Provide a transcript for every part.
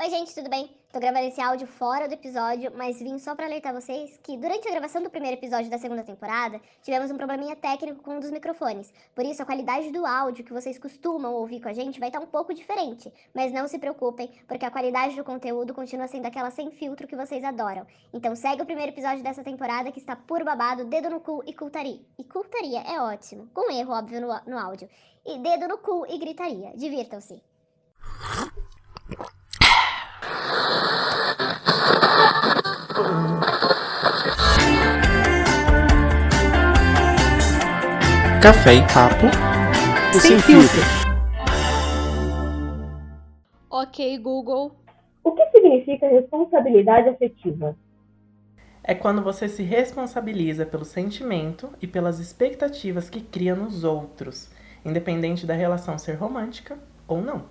Oi, gente, tudo bem? Tô gravando esse áudio fora do episódio, mas vim só para alertar vocês que durante a gravação do primeiro episódio da segunda temporada, tivemos um probleminha técnico com um dos microfones. Por isso, a qualidade do áudio que vocês costumam ouvir com a gente vai estar tá um pouco diferente. Mas não se preocupem, porque a qualidade do conteúdo continua sendo aquela sem filtro que vocês adoram. Então segue o primeiro episódio dessa temporada que está por babado, dedo no cu e cultaria. E cultaria é ótimo, com erro, óbvio, no, no áudio. E dedo no cu e gritaria. Divirtam-se. Café e papo sem, sem filtro. Ok, Google. O que significa responsabilidade afetiva? É quando você se responsabiliza pelo sentimento e pelas expectativas que cria nos outros, independente da relação ser romântica ou não.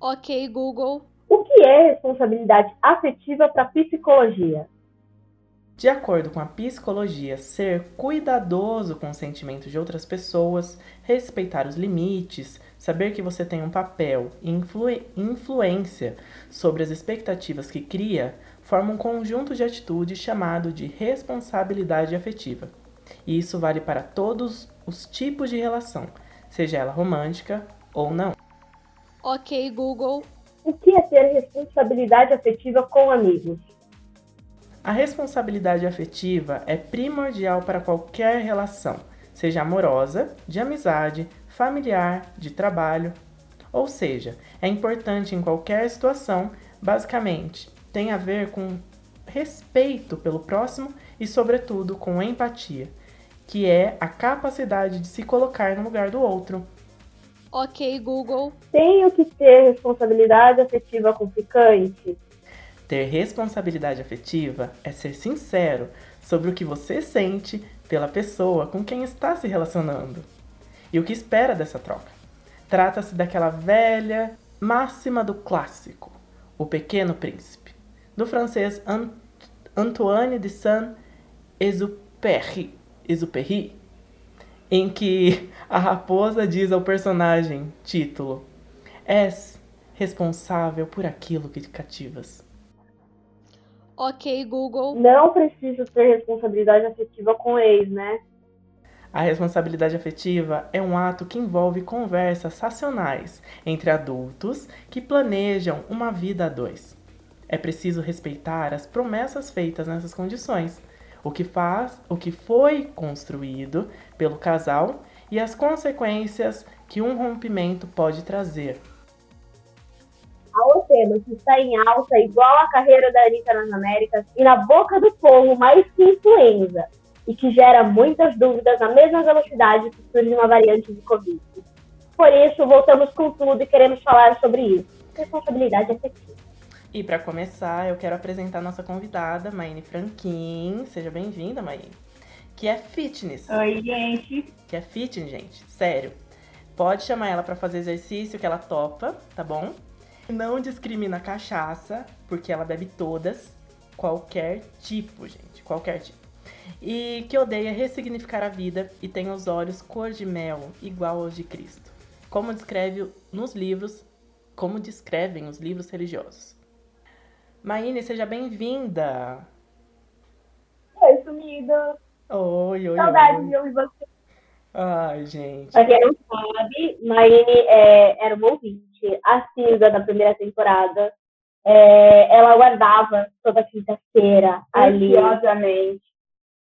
Ok, Google. O que é responsabilidade afetiva para a psicologia? De acordo com a psicologia, ser cuidadoso com os sentimentos de outras pessoas, respeitar os limites, saber que você tem um papel e influ influência sobre as expectativas que cria, forma um conjunto de atitudes chamado de responsabilidade afetiva. E isso vale para todos os tipos de relação, seja ela romântica ou não. Ok, Google. O que é ter responsabilidade afetiva com amigos? A responsabilidade afetiva é primordial para qualquer relação, seja amorosa, de amizade, familiar, de trabalho. Ou seja, é importante em qualquer situação, basicamente, tem a ver com respeito pelo próximo e, sobretudo, com empatia, que é a capacidade de se colocar no lugar do outro. Ok, Google. Tenho que ter responsabilidade afetiva com ficante? Ter responsabilidade afetiva é ser sincero sobre o que você sente pela pessoa com quem está se relacionando e o que espera dessa troca. Trata-se daquela velha máxima do clássico, O Pequeno Príncipe, do francês Antoine de Saint-Exupéry, Exupéry, em que a raposa diz ao personagem título: És responsável por aquilo que te cativas. Ok, Google. Não preciso ter responsabilidade afetiva com ex, né? A responsabilidade afetiva é um ato que envolve conversas racionais entre adultos que planejam uma vida a dois. É preciso respeitar as promessas feitas nessas condições, o que faz, o que foi construído pelo casal e as consequências que um rompimento pode trazer tema que está em alta, igual a carreira da Anitta nas Américas, e na boca do povo mais que influenza, e que gera muitas dúvidas na mesma velocidade que surge uma variante de Covid. Por isso, voltamos com tudo e queremos falar sobre isso. Responsabilidade efetiva. E para começar, eu quero apresentar nossa convidada, Maine Franquin. Seja bem-vinda, Maine. Que é fitness. Oi, gente. Que é fitness, gente. Sério. Pode chamar ela para fazer exercício que ela topa, tá bom? Não discrimina cachaça, porque ela bebe todas, qualquer tipo, gente, qualquer tipo. E que odeia ressignificar a vida e tem os olhos cor de mel, igual aos de Cristo. Como descreve nos livros, como descrevem os livros religiosos. Maíne, seja bem-vinda! Oi, sumida! Oi, oi, Saudade oi. de ouvir você. Ai, gente. Pra quem não sabe, Maíne é, era uma ouvinte assídua da primeira temporada. É, ela guardava toda quinta-feira ali. Ansiosamente.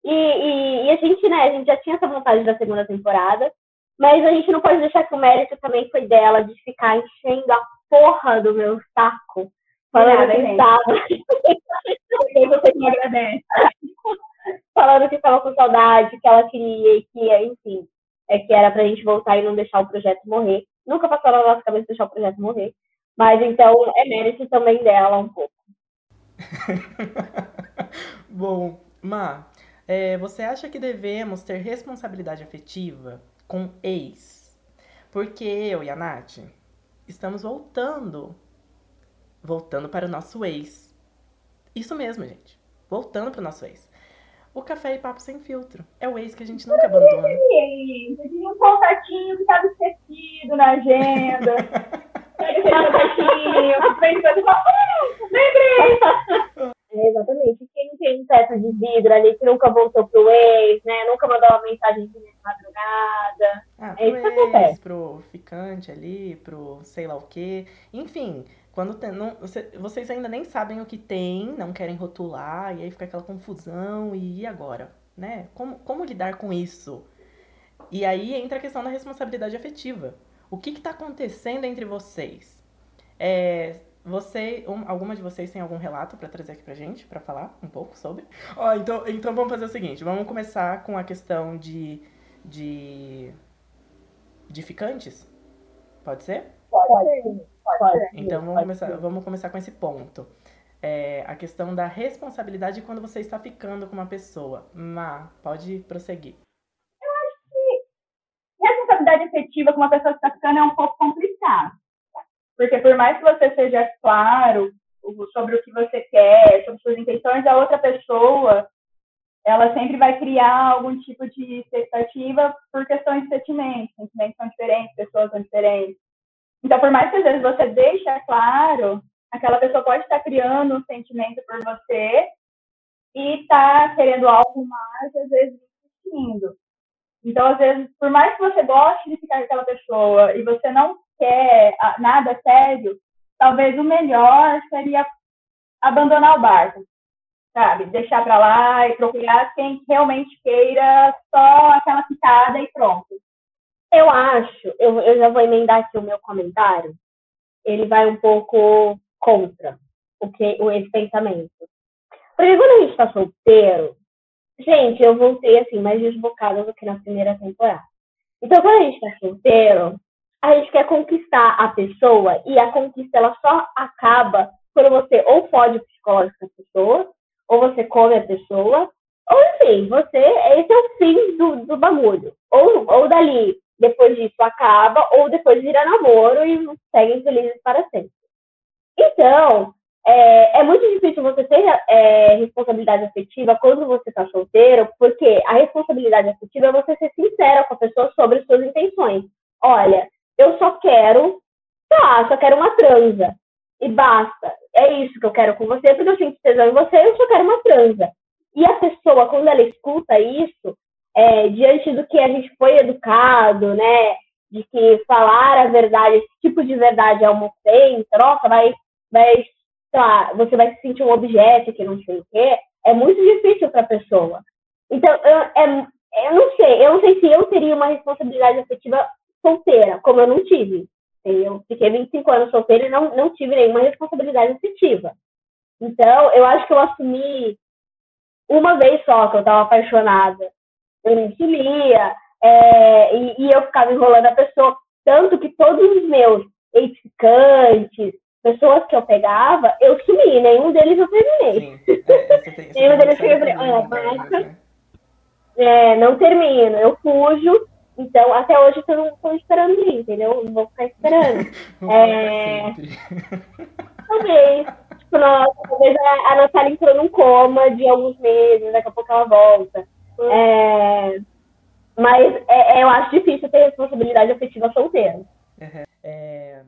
E, e, e, a gente, né, a gente já tinha essa vontade da segunda temporada, mas a gente não pode deixar que o mérito também foi dela de ficar enchendo a porra do meu saco. Falando que gente. estava. você me agradece. falando que estava com saudade, que ela queria e que, enfim, é que era pra gente voltar e não deixar o projeto morrer. Nunca passou na nossa cabeça deixar o projeto morrer. Mas então é mérito também dela um pouco. Bom, Ma, é, você acha que devemos ter responsabilidade afetiva com ex? Porque eu e a Nath estamos voltando. Voltando para o nosso ex. Isso mesmo, gente. Voltando para o nosso ex o Café e Papo Sem Filtro. É o ex que a gente nunca Por abandona. Eu tinha um contatinho que estava esquecido na agenda. Pega esse contatinho, vem de fala, ah, lembrei! É, exatamente. Quem não tem um teto de vidro ali, que nunca voltou pro ex, né? Nunca mandou uma mensagem de madrugada. Ah, é isso que acontece. Pro ficante ali, pro sei lá o quê. Enfim, quando tem, não, você- vocês ainda nem sabem o que tem, não querem rotular, e aí fica aquela confusão, e agora? Né? Como, como lidar com isso? E aí entra a questão da responsabilidade afetiva. O que está acontecendo entre vocês? É, você, um- alguma de vocês tem algum relato para trazer aqui pra gente, para falar um pouco sobre? Ó, então, então vamos fazer o seguinte, vamos começar com a questão de, de, de ficantes? Pode ser? Pode, ser, pode. ser. Então vamos Pode começar, ser. vamos começar com esse ponto. É, a questão da responsabilidade quando você está ficando com uma pessoa. Má, pode prosseguir. responsabilidade afetiva com uma pessoa que está ficando é um pouco complicado. Porque por mais que você seja claro sobre o que você quer, sobre suas intenções, a outra pessoa, ela sempre vai criar algum tipo de expectativa por questões de sentimentos. Sentimentos são diferentes, pessoas são diferentes. Então, por mais que às vezes você deixe claro, aquela pessoa pode estar criando um sentimento por você e está querendo algo mais, às vezes insistindo. Então, às vezes, por mais que você goste de ficar com aquela pessoa e você não quer ah, nada sério, talvez o melhor seria abandonar o barco, sabe? Deixar pra lá e procurar quem realmente queira só aquela picada e pronto. Eu acho, eu, eu já vou emendar aqui o meu comentário, ele vai um pouco contra o que o esse pensamento. Porque quando a gente tá solteiro, gente, eu voltei assim, mais desbocada do que na primeira temporada. Então, quando a gente tá solteiro, a gente quer conquistar a pessoa e a conquista ela só acaba quando você ou fode o psicológico da pessoa, ou você come a pessoa, ou enfim, você, esse é o fim do, do bagulho. Ou, ou dali, depois disso acaba, ou depois vira namoro e seguem felizes para sempre. Então, é, é muito difícil você ter é, responsabilidade afetiva quando você está solteiro, porque a responsabilidade afetiva é você ser sincera com a pessoa sobre as suas intenções. Olha, eu só quero, tá, só quero uma transa. E basta. É isso que eu quero com você, porque eu sinto tesão em você, eu só quero uma transa. E a pessoa, quando ela escuta isso, é, diante do que a gente foi educado, né? De que falar a verdade, esse tipo de verdade é uma ofensa, nossa, vai, vai, lá, você vai se sentir um objeto que não sei o quê, é muito difícil para a pessoa. Então, eu, é, eu não sei, eu não sei se eu teria uma responsabilidade afetiva solteira, como eu não tive. Eu fiquei 25 anos solteira e não, não tive nenhuma responsabilidade afetiva. Então, eu acho que eu assumi uma vez só que eu estava apaixonada. Eu me sumia, é, e, e, eu ficava enrolando a pessoa. Tanto que todos os meus ex-ficantes, pessoas que eu pegava, eu sumi. Nenhum deles eu terminei. Sim. É, você tem, você Nenhum deles eu série terminei. de É, não termino. Eu fujo. Então, até hoje eu não estou esperando ir, entendeu? Não vou ficar esperando. Vou É. Talvez. Tipo, nossa, talvez a, a Natália entrou num coma de alguns meses, daqui a pouco ela volta. É, mas é, é, eu acho difícil ter responsabilidade afetiva solteiro. É,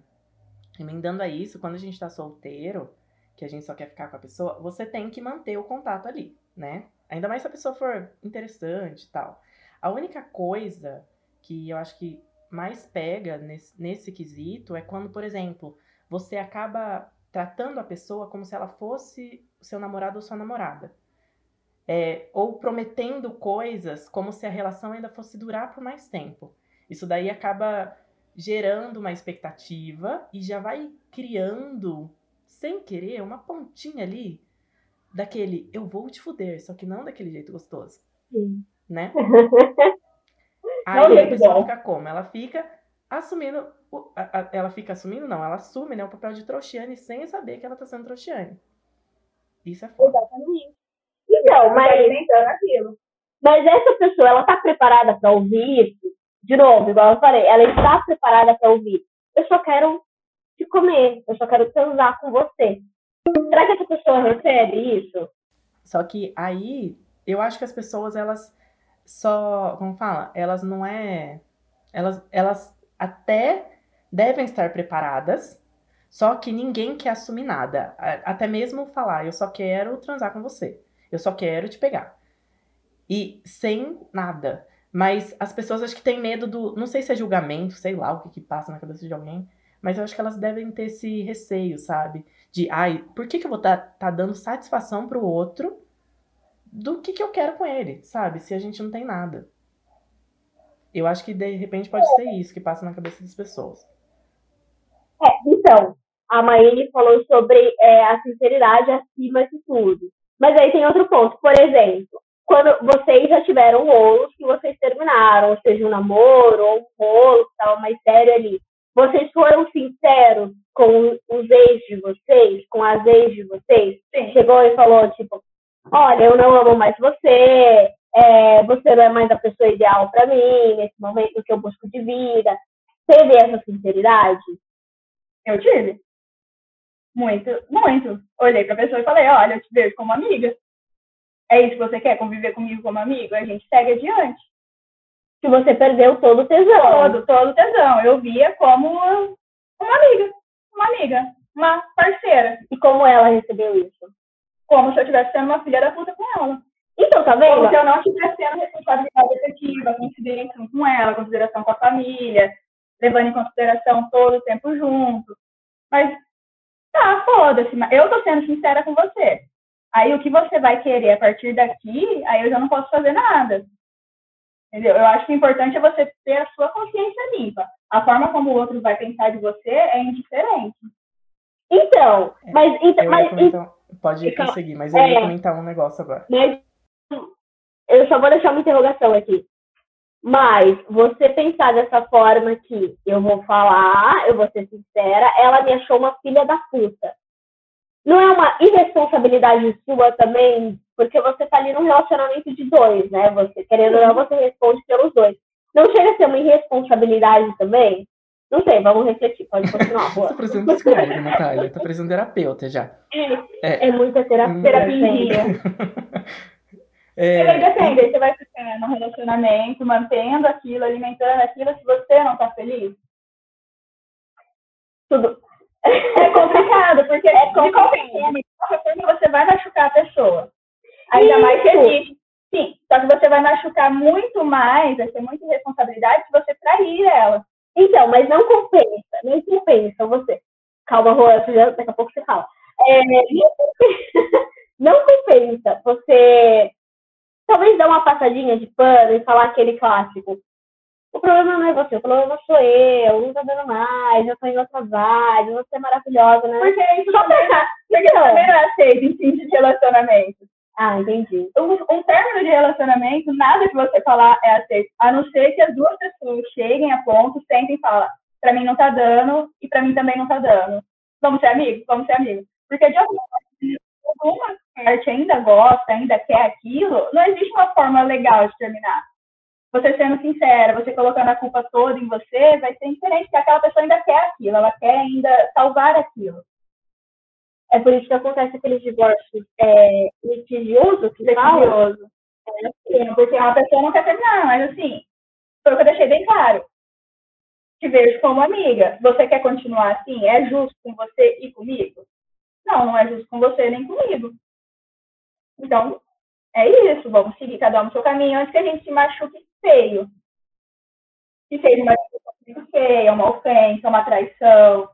emendando a isso, quando a gente tá solteiro, que a gente só quer ficar com a pessoa, você tem que manter o contato ali, né? Ainda mais se a pessoa for interessante e tal. A única coisa que eu acho que mais pega nesse, nesse quesito é quando, por exemplo, você acaba tratando a pessoa como se ela fosse seu namorado ou sua namorada. É, ou prometendo coisas como se a relação ainda fosse durar por mais tempo. Isso daí acaba gerando uma expectativa e já vai criando, sem querer, uma pontinha ali daquele eu vou te fuder, só que não daquele jeito gostoso, Sim. né? Não Aí a jeito pessoa bom. fica como? Ela fica assumindo, o- a- a- ela fica assumindo, não, ela assume né, o papel de trouxiane sem saber que ela tá sendo trouxiane. Isso é foda. Exatamente. Então, Tá mas, mas essa pessoa, ela tá preparada para ouvir isso? De novo, igual eu falei, ela está preparada para ouvir. Eu só quero te comer, eu só quero transar com você. Será que essa pessoa recebe isso? Só que aí, eu acho que as pessoas, elas só, como fala, elas não é, elas, elas até devem estar preparadas, só que ninguém quer assumir nada. Até mesmo falar, eu só quero transar com você. Eu só quero te pegar. E sem nada. Mas as pessoas acho que têm medo do. Não sei se é julgamento, sei lá o que, que passa na cabeça de alguém. Mas eu acho que elas devem ter esse receio, sabe? De, ai, por que, que eu vou estar tá, tá dando satisfação pro outro do que, que eu quero com ele, sabe? Se a gente não tem nada. Eu acho que de repente pode ser isso que passa na cabeça das pessoas. É, então, a Maíne falou sobre é, a sinceridade acima de tudo. Mas aí tem outro ponto. Por exemplo, quando vocês já tiveram rolos que vocês terminaram, ou seja, um namoro ou um rolo que estava mais sério ali, vocês foram sinceros com os ex de vocês, com as ex de vocês? Sim. Chegou e falou, tipo, olha, eu não amo mais você, é, você não é mais a pessoa ideal para mim, nesse momento que eu busco de vida. Teve essa sinceridade? Eu tive. Muito, muito. Olhei pra pessoa e falei, olha, eu te vejo como amiga. É isso que você quer, conviver comigo como amigo? A gente segue adiante. Que você perdeu todo o tesão. Todo, todo o tesão. Eu via como uma amiga. Uma amiga. Uma parceira. E como ela recebeu isso? Como se eu estivesse sendo uma filha da puta com ela. Então, tá vendo? Como se eu não estivesse tendo responsabilidade efetiva, consideração com ela, consideração com a família, levando em consideração todo o tempo junto. Mas tá, foda-se, eu tô sendo sincera com você. Aí o que você vai querer a partir daqui, aí eu já não posso fazer nada. Entendeu? Eu acho que o importante é você ter a sua consciência limpa. A forma como o outro vai pensar de você é indiferente. Então, é, mas. Então, mas comentar, pode então, conseguir, mas eu é, ia comentar um negócio agora. Mas eu só vou deixar uma interrogação aqui. Mas você pensar dessa forma que eu vou falar, eu vou ser sincera, ela me achou uma filha da puta. Não é uma irresponsabilidade sua também, porque você tá ali num relacionamento de dois, né? Você, querendo ou não, você responde pelos dois. Não chega a ser uma irresponsabilidade também? Não sei, vamos refletir, pode continuar. Você tá parecendo psicóloga, Natália. Tá parecendo terapeuta já. É, é, é muita terapia. terapia. É... Aí depende, você vai ficar no relacionamento, mantendo aquilo, alimentando aquilo, se você não tá feliz. Tudo. É complicado, porque é forma você vai machucar a pessoa. Ainda mais que existe. Sim, só que você vai machucar muito mais, vai ser muita irresponsabilidade se você trair ela. Então, mas não compensa, nem compensa você. Calma, Rô, daqui a pouco você fala. É, não compensa você talvez dar uma passadinha de pano e falar aquele clássico. O problema não é você, o problema sou eu, não tá dando mais, eu tô em outra vibe, você é maravilhosa, né? Porque isso Só também, pra... porque então, também não é aceito em fim de relacionamento. Ah, entendi. Um, um término de relacionamento, nada que você falar é aceito, a não ser que as duas pessoas cheguem a ponto, sentem e falem, pra mim não tá dando e pra mim também não tá dando. Vamos ser amigos? Vamos ser amigos. Porque de alguma alguma parte ainda gosta, ainda quer aquilo, não existe uma forma legal de terminar. Você sendo sincera, você colocando a culpa toda em você, vai ser diferente, porque aquela pessoa ainda quer aquilo, ela quer ainda salvar aquilo. É por isso que acontece aquele divórcio é, litigioso, que litigioso. É, assim, porque uma pessoa não quer terminar, mas assim, foi o que eu deixei bem claro. Te vejo como amiga. Você quer continuar assim? É justo com você e comigo? Não, não é justo com você nem comigo. Então, é isso. Vamos seguir cada um no seu caminho antes que a gente se machuque feio. Que seja uma feia, uma ofensa, uma traição.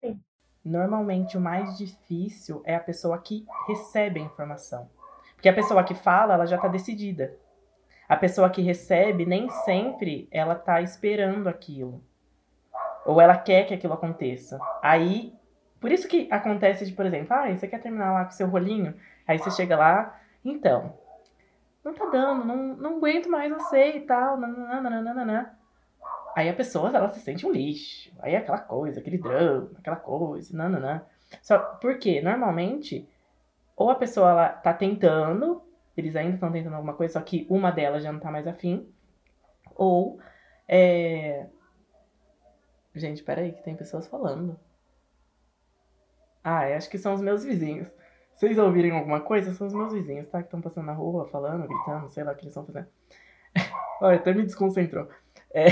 Sim. Normalmente, o mais difícil é a pessoa que recebe a informação. Porque a pessoa que fala, ela já está decidida. A pessoa que recebe, nem sempre ela está esperando aquilo. Ou ela quer que aquilo aconteça. Aí por isso que acontece de, por exemplo, ah, você quer terminar lá com seu rolinho? Aí você chega lá, então, não tá dando, não, não aguento mais você e tal, nananana. Aí a pessoa, ela se sente um lixo. Aí é aquela coisa, aquele drama, aquela coisa, nananã. Só porque, normalmente, ou a pessoa, ela tá tentando, eles ainda estão tentando alguma coisa, só que uma delas já não tá mais afim. Ou, é... Gente, peraí, que tem pessoas falando. Ah, acho que são os meus vizinhos. Se vocês ouvirem alguma coisa, são os meus vizinhos, tá? Que estão passando na rua, falando, gritando, sei lá o que eles estão fazendo. Olha, até me desconcentrou. É,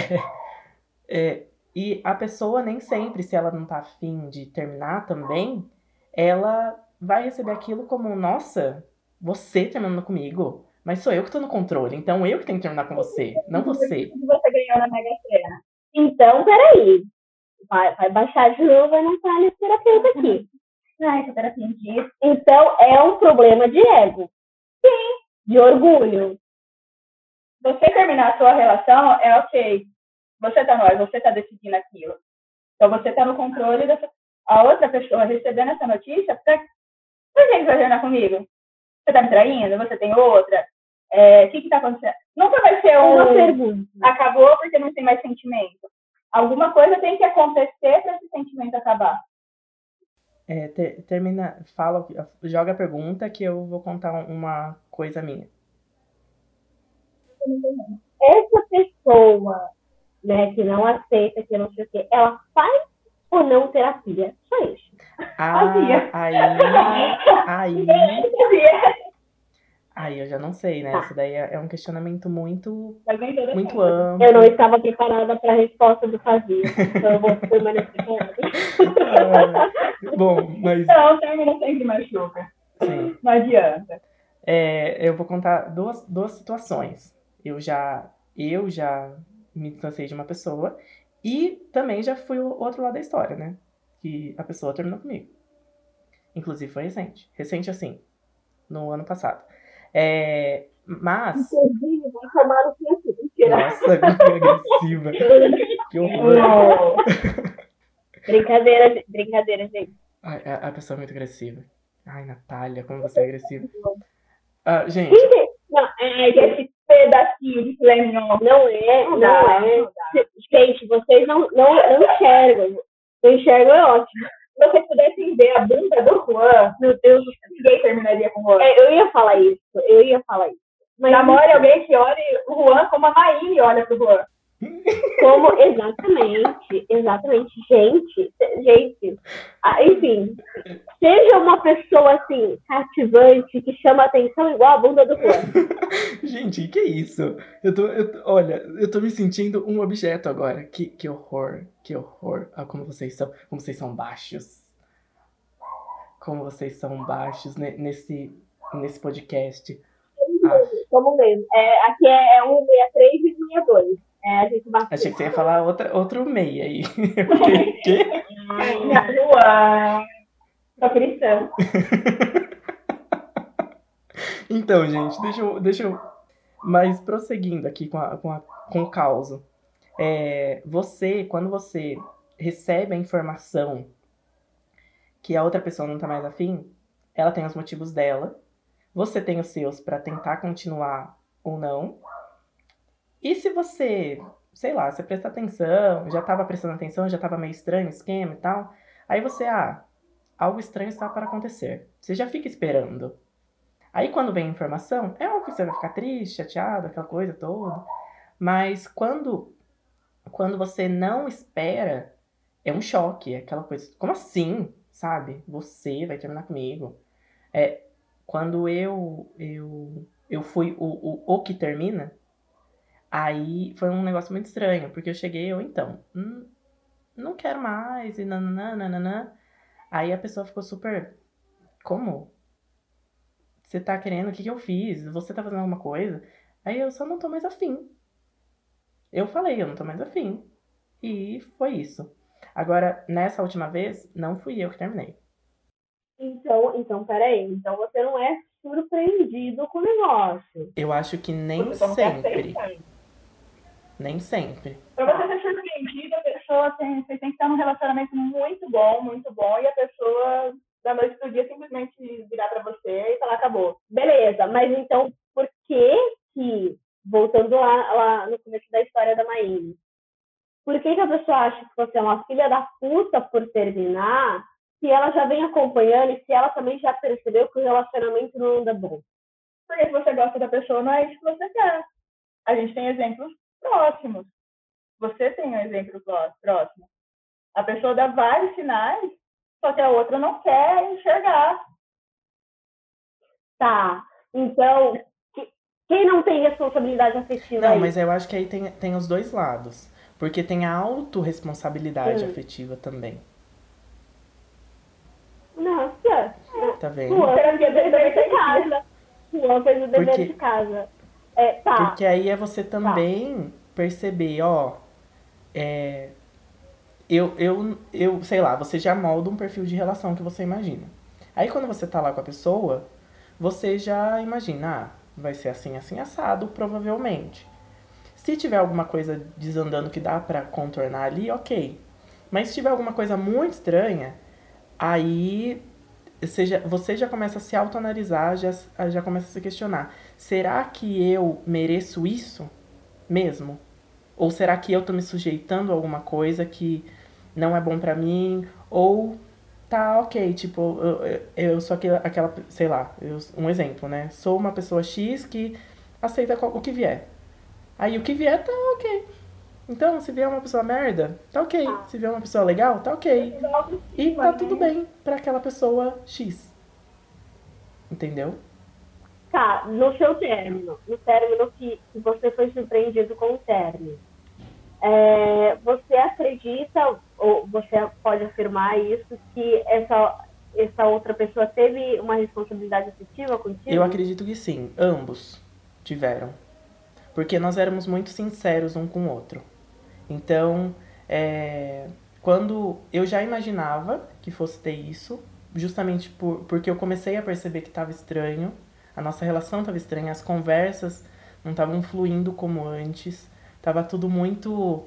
é, e a pessoa nem sempre, se ela não tá afim de terminar também, ela vai receber aquilo como, nossa, Você terminando comigo? Mas sou eu que tô no controle, então eu que tenho que terminar com você, não você. você ganhou na Mega Sena. Então, peraí. Vai, vai baixar de novo e não tá nesse terapeuta aqui. Ai, que terapia disso. Então, é um problema de ego. Sim. De orgulho. Você terminar a sua relação é ok. Você tá ar, você tá decidindo aquilo. Então você tá no controle dessa. A outra pessoa recebendo essa notícia, por, por que você vai terminar comigo? Você tá me traindo? Você tem outra? É, O que que tá acontecendo? Nunca vai ser um. Uma pergunta. Acabou porque não tem mais sentimento. Alguma coisa tem que acontecer para esse sentimento acabar. É, ter- termina, fala, joga a pergunta que eu vou contar uma coisa minha. Essa pessoa, né, que não aceita, que não sei o quê, ela faz ou não terapia? Só isso. Ah, Fazia. aí, aí, aí eu já não sei, né? Tá. Isso daí é é um questionamento muito, toda muito amplo. Eu não estava preparada para a resposta do fazia. Então eu vou permanecer calada. Ah, Bom, mas Não, termina sempre machuca. sim. Não adianta. É, eu vou contar duas, duas situações. Eu já, eu já me distanciei de uma pessoa e também já fui o outro lado da história, né? Que a pessoa terminou comigo. Inclusive foi recente. Recente assim, no ano passado. É, mas. Inclusive, vai tomar no seu cu. Mentira. Nossa, que agressiva. Que horror. Não. Brincadeira, brincadeira, gente. Ai, a, a pessoa é muito agressiva. Ai, Natália, como você é agressiva. Ah, gente, Não, é, Que esse pedacinho de filé não é, não, Não é. não. Gente, vocês não, não, não enxergam. Eu enxergo é ótimo. Se vocês pudessem ver a bunda do Juan, meu Deus, ninguém terminaria com o Juan. É, eu ia falar isso, eu ia falar isso. Mas Namore alguém que olhe o Juan como a Maíne olha pro Juan. Como exatamente, exatamente, gente, gente, ah, enfim, seja uma pessoa assim, cativante, que chama atenção igual a bunda do Juan. gente, que é isso? Eu tô, eu olha, eu tô me sentindo um objeto agora. Que, que horror, que horror. Ah, como vocês são, como vocês são baixos. Como vocês são baixos ne- nesse, nesse podcast. Ah, Como mesmo. É, aqui é, é 163 e 162. É, a gente bateu. achei que você ia falar outra, outro meia aí. Fiquei, quê? Juan. Sou cristã. Então, gente, deixa eu, deixa eu. Mas prosseguindo aqui com, a, com, a, com o caos. É, você, quando você recebe a informação que a outra pessoa não tá mais afim, ela tem os motivos dela. Você tem os seus pra tentar continuar ou não. E se você, sei lá, você presta atenção, já tava prestando atenção, já tava meio estranho o esquema e tal. Aí você, ah, algo estranho está para acontecer. Você já fica esperando. Aí quando vem a informação, é óbvio que você vai ficar triste, chateado, aquela coisa toda. Mas quando quando você não espera, é um choque, é aquela coisa. Como assim? Sabe? Você vai terminar comigo. É, quando eu eu eu fui o, o, o que termina, aí foi um negócio muito estranho, porque eu cheguei, eu então, hum, não quero mais, e nananã, nananã. Aí a pessoa ficou super. Como? Você tá querendo? O que, que eu fiz? Você tá fazendo alguma coisa? Aí eu só não tô mais afim. Eu falei, eu não tô mais afim. E foi isso. Agora, nessa última vez, não fui eu que terminei. Então, então, peraí. Então você não é surpreendido com o negócio. Eu acho que nem sempre. Nem sempre. Pra você ser surpreendido, a pessoa tem, você tem que estar num relacionamento muito bom, muito bom, e a pessoa, da noite pro dia, simplesmente virar pra você e falar, acabou. Beleza, mas então por que que, voltando lá, lá no começo da história da Maíne, por que que a pessoa acha que você é uma filha da puta por terminar, se ela já vem acompanhando e se ela também já percebeu que o relacionamento não anda bom? Porque se você gosta da pessoa, não é isso que você quer. A gente tem exemplos próximos. Você tem um exemplo pró- próximo. A pessoa dá vários sinais, só que a outra não quer enxergar. Tá, então, que- quem não tem responsabilidade afetiva Não, aí? mas eu acho que aí tem, tem os dois lados. Porque tem a autorresponsabilidade afetiva também. Nossa, Tá vendo? Pô, Terapia deve dele ter casa. Juan fez o dever Porque- de casa. É, tá. Porque aí é você também perceber, ó, é, eu, eu, eu, sei lá, você já molda um perfil de relação que você imagina. Aí quando você tá lá com a pessoa, você já imagina, ah, vai ser assim, assim, assado, provavelmente. Se tiver alguma coisa desandando que dá pra contornar ali, ok. Mas se tiver alguma coisa muito estranha, aí você já, você já começa a se autoanalisar, já, já começa a se questionar. Será que eu mereço isso mesmo? Ou será que eu tô me sujeitando a alguma coisa que não é bom pra mim? Ou tá ok, tipo, eu, eu- sou aquela, aquela, sei lá, eu- um exemplo, né? Sou uma pessoa X que aceita o que vier. Aí o que vier tá ok. Então, se vier uma pessoa merda, tá ok. Se vier uma pessoa legal, tá ok. E tá tudo bem pra aquela pessoa X. Entendeu? Tá, no seu término, no término que, que você foi surpreendido com o término, é, você acredita, ou você pode afirmar isso, que essa, essa outra pessoa teve uma responsabilidade afetiva contigo? Eu acredito que sim, ambos tiveram. Porque nós éramos muito sinceros um com o outro. Então, é, quando eu já imaginava que fosse ter isso, justamente por, porque eu comecei a perceber que estava estranho, a nossa relação estava estranha, as conversas não estavam fluindo como antes, tava tudo muito,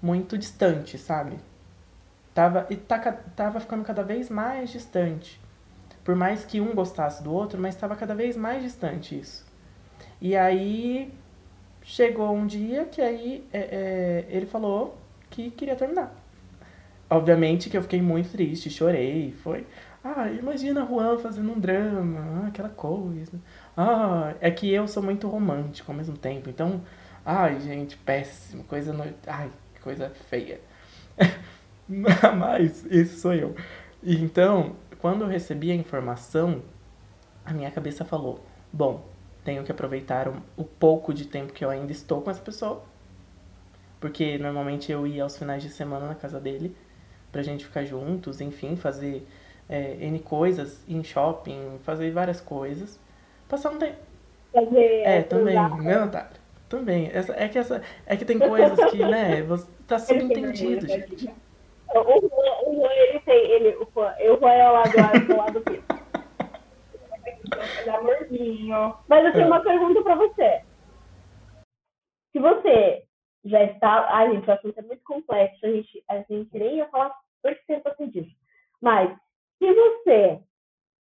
muito distante, sabe? Tava, e tá, tava ficando cada vez mais distante. Por mais que um gostasse do outro, mas estava cada vez mais distante isso. E aí chegou um dia que aí é, é, ele falou que queria terminar. Obviamente que eu fiquei muito triste, chorei, foi. Ah, imagina Juan fazendo um drama, ah, aquela coisa. Ah, é que eu sou muito romântico ao mesmo tempo, então, ai, gente, péssimo, coisa no... ai, coisa feia. Mas esse sou eu. Então, quando eu recebi a informação, a minha cabeça falou: bom, tenho que aproveitar o pouco de tempo que eu ainda estou com essa pessoa. Porque normalmente eu ia aos finais de semana na casa dele pra gente ficar juntos, enfim, fazer é, N coisas, em shopping, fazer várias coisas. Passar um tempo. Fazer, É, também, né, Natália? Também. Essa, é, que essa, é que tem coisas que, né, você tá subentendido, gente. O Juan, o Juan, ele tem, ele, o Juan, o Juan é o lado eu o lado B. Ele é amorzinho. Mas eu tenho É. uma pergunta pra você. Se você já está. Ai, gente, o assunto é muito complexo. A gente, a gente nem ia falar muito tempo assim disso. Mas, se você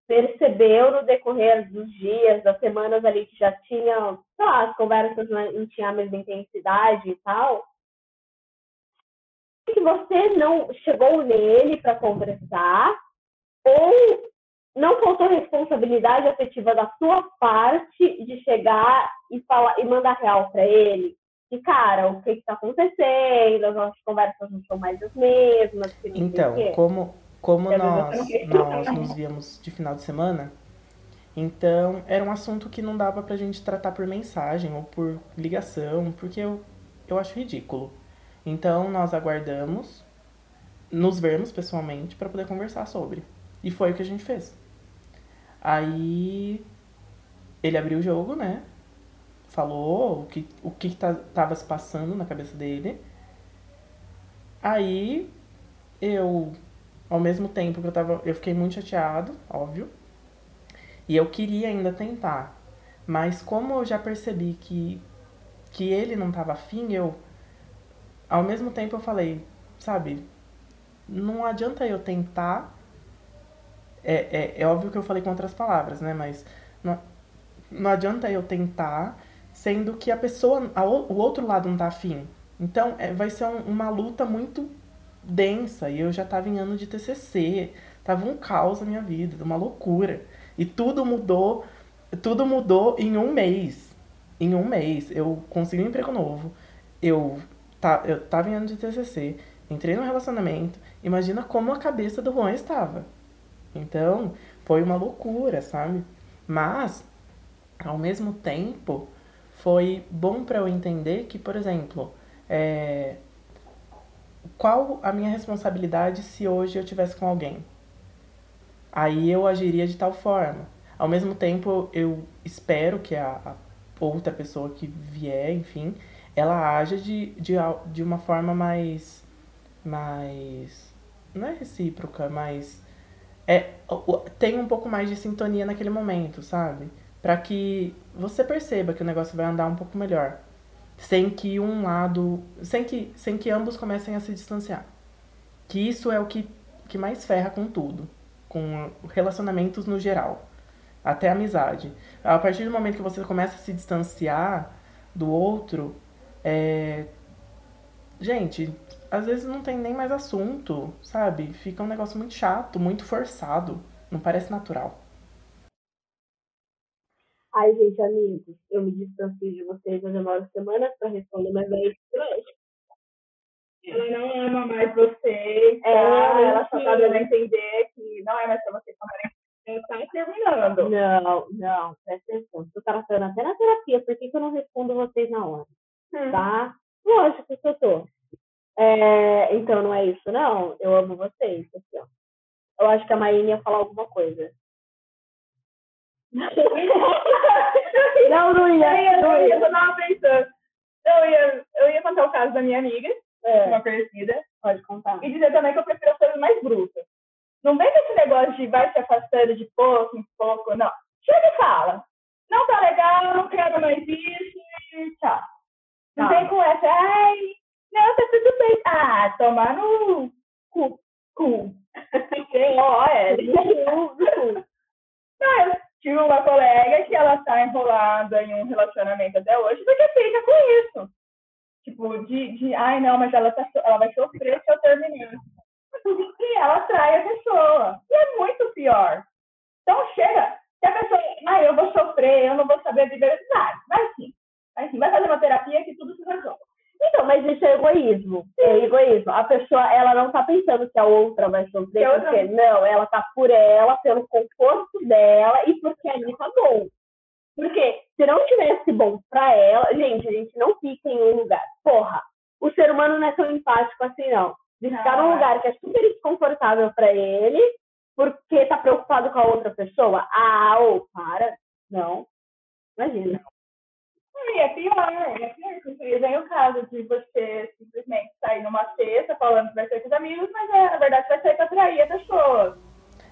percebeu no decorrer dos dias, das semanas ali que já tinham, sei lá, as conversas não tinham a mesma intensidade e tal, que você não chegou nele para conversar ou não faltou responsabilidade afetiva da sua parte de chegar e falar e mandar real para ele? E cara, o que está acontecendo? As nossas conversas não são mais as mesmas. que Então, como, como nós, nós nos víamos de final de semana, então era um assunto que não dava pra gente tratar por mensagem ou por ligação, porque eu, eu acho ridículo. Então nós aguardamos nos vermos pessoalmente pra poder conversar sobre. E foi o que a gente fez. Aí ele abriu o jogo, né? Falou o que, o que tá, tava se passando na cabeça dele. Aí eu, ao mesmo tempo que eu tava. Eu fiquei muito chateado, óbvio. E eu queria ainda tentar. Mas como eu já percebi que, que ele não tava afim, eu. Ao mesmo tempo eu falei, sabe, não adianta eu tentar. É, é, é óbvio que eu falei com outras palavras, né? Mas não, não adianta eu tentar, sendo que a pessoa, a o outro lado não tá afim. Então, é, vai ser um- uma luta muito densa. E eu já tava em ano de TCC. Tava um caos na minha vida, uma loucura. E tudo mudou, tudo mudou em um mês. Em um mês, eu consegui um emprego novo. Eu, tá, eu tava em ano de TCC. Entrei no relacionamento. Imagina como a cabeça do Juan estava. Então, foi uma loucura, sabe? Mas, ao mesmo tempo, foi bom para eu entender que, por exemplo, é, qual a minha responsabilidade se hoje eu tivesse com alguém? Aí eu agiria de tal forma. Ao mesmo tempo, eu espero que a, a outra pessoa que vier, enfim, ela haja de, de, de uma forma mais. mais. não é recíproca, mas. É, tem um pouco mais de sintonia naquele momento, sabe? Para que você perceba que o negócio vai andar um pouco melhor. Sem que um lado. Sem que, sem que ambos comecem a se distanciar. Que isso é o que, que mais ferra com tudo. Com relacionamentos no geral. Até amizade. A partir do momento que você começa a se distanciar do outro, é... gente, às vezes não tem nem mais assunto, sabe? Fica um negócio muito chato, muito forçado. Não parece natural. Ai, gente, amigos, eu me distancio de vocês, eu demoro semanas para responder, mas é isso Ela não ama mais você, é, ela só tá dando a entender que não é mais pra você como tá terminando. Não, não, presta atenção. Tô tratando até na terapia, por que, que eu não respondo vocês na hora? Hum. Tá? Lógico que eu tô. É, então, não é isso, não. Eu amo vocês. Assim, ó. Eu acho que a Maíne ia falar alguma coisa. Não, não ia. Não ia, eu tava pensando. Eu ia, eu ia contar o caso da minha amiga, é. uma conhecida. Pode contar. E dizer também que eu prefiro as coisas mais brutas. Não vem com esse negócio de vai se afastando de pouco em pouco, não. Chega e fala. Não tá legal, não quero mais isso e tchau. Não tá. vem com essa, ai, não, tá tudo bem. Ah, tomar no cu. Cu. Ó, é. Não, eu tive uma colega que ela tá enrolada em um relacionamento até hoje porque fica com isso. Tipo, de, de ai não, mas ela, tá, ela vai sofrer se eu terminar e ela atrai a pessoa. E é muito pior. Então chega, se a pessoa, ah, eu vou sofrer, eu não vou saber viver, vai, vai sim. Vai sim, vai fazer uma terapia que tudo se resolve. Então, mas isso é egoísmo. É egoísmo. A pessoa, ela não tá pensando que a outra vai sofrer, que porque não, ela tá por ela, pelo conforto dela e porque ali tá bom. Porque se não tivesse bom pra ela, gente, a gente não fica em um lugar. Porra, o ser humano não é tão empático assim, não de ficar num lugar que é super desconfortável para ele, porque tá preocupado com a outra pessoa. Ah, ou para. Não. Imagina. E é pior, é pior, porque vem o caso de você simplesmente sair numa sexta falando que vai ser com os amigos, mas é, na verdade vai ser para atrair a pessoa.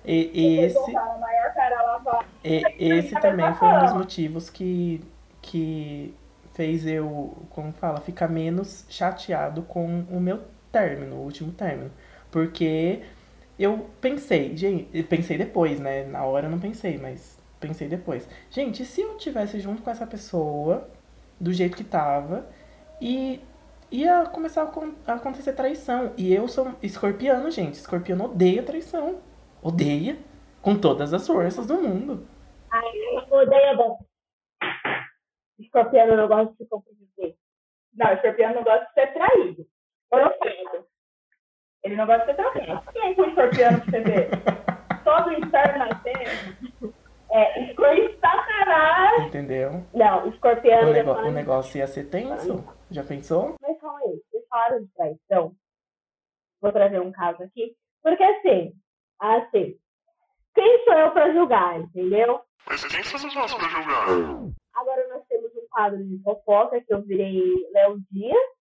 E, e esse, maior cara e, esse também foi um dos motivos que, que fez eu, como fala, ficar menos chateado com o meu término, o último término. Porque eu pensei, gente, pensei depois, né? Na hora eu não pensei, mas pensei depois. Gente, se eu tivesse junto com essa pessoa, do jeito que tava, e ia começar a acontecer traição. E eu sou escorpiano, gente. Escorpiano odeia traição. Odeia. Com todas as forças do mundo. Ai, odeia bom. Escorpiano não gosta de se comprometer. Não, escorpiano não gosta de ser traído. Profeta. Ele não gosta de ser trocado. Quem é o escorpião pra você ver? Só do inferno na terra. É, escorpião satanás. Entendeu? Não, escorpião. O, nego o negócio ia ser tenso. Já pensou? Mas calma aí, vocês falaram de traição. Vou trazer um caso aqui. Porque assim, assim, quem sou eu pra julgar, entendeu? Mas quem somos nós pra julgar? Agora nós temos um quadro de fofoca que eu virei Léo Dias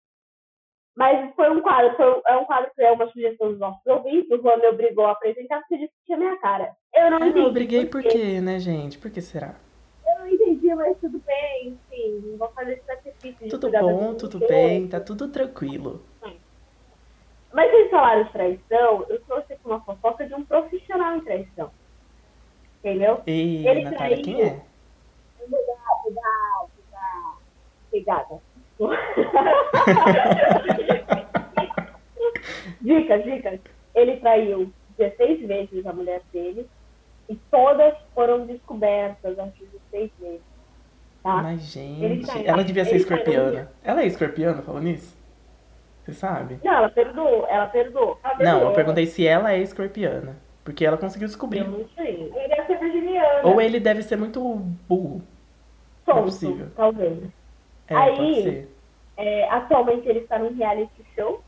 mas foi um quadro, foi, é um quadro que é uma sugestão dos nossos ouvintes. O Juan me obrigou a apresentar porque disse que tinha minha cara. Eu não entendi. Eu obriguei por quê, né, gente? Por que será? Eu não entendi, mas tudo bem, enfim. Vou fazer esse sacrifício. Tudo bom, tudo bem, tá tudo tranquilo. Mas vocês falaram de traição, eu trouxe aqui uma fofoca de um profissional em traição. Entendeu? E Ele Natália, quem é? Cuidado, cuidado, cuidado. Cuidado. Dicas, dicas. Ele traiu 16 vezes a mulher dele e todas foram descobertas antes de seis meses. Tá? Mas, gente, ela devia ser escorpiana. Ela é escorpiana, falou nisso? Você sabe? Não, ela perdoou, ela perdoou. Ela perdoou. Não, eu perguntei se ela é escorpiana. Porque ela conseguiu descobrir. Eu não sei. Ele deve ser virginiano. Ou ele deve ser muito burro. Sonso, não é possível. Talvez. É, Aí, é, atualmente ele está num reality show.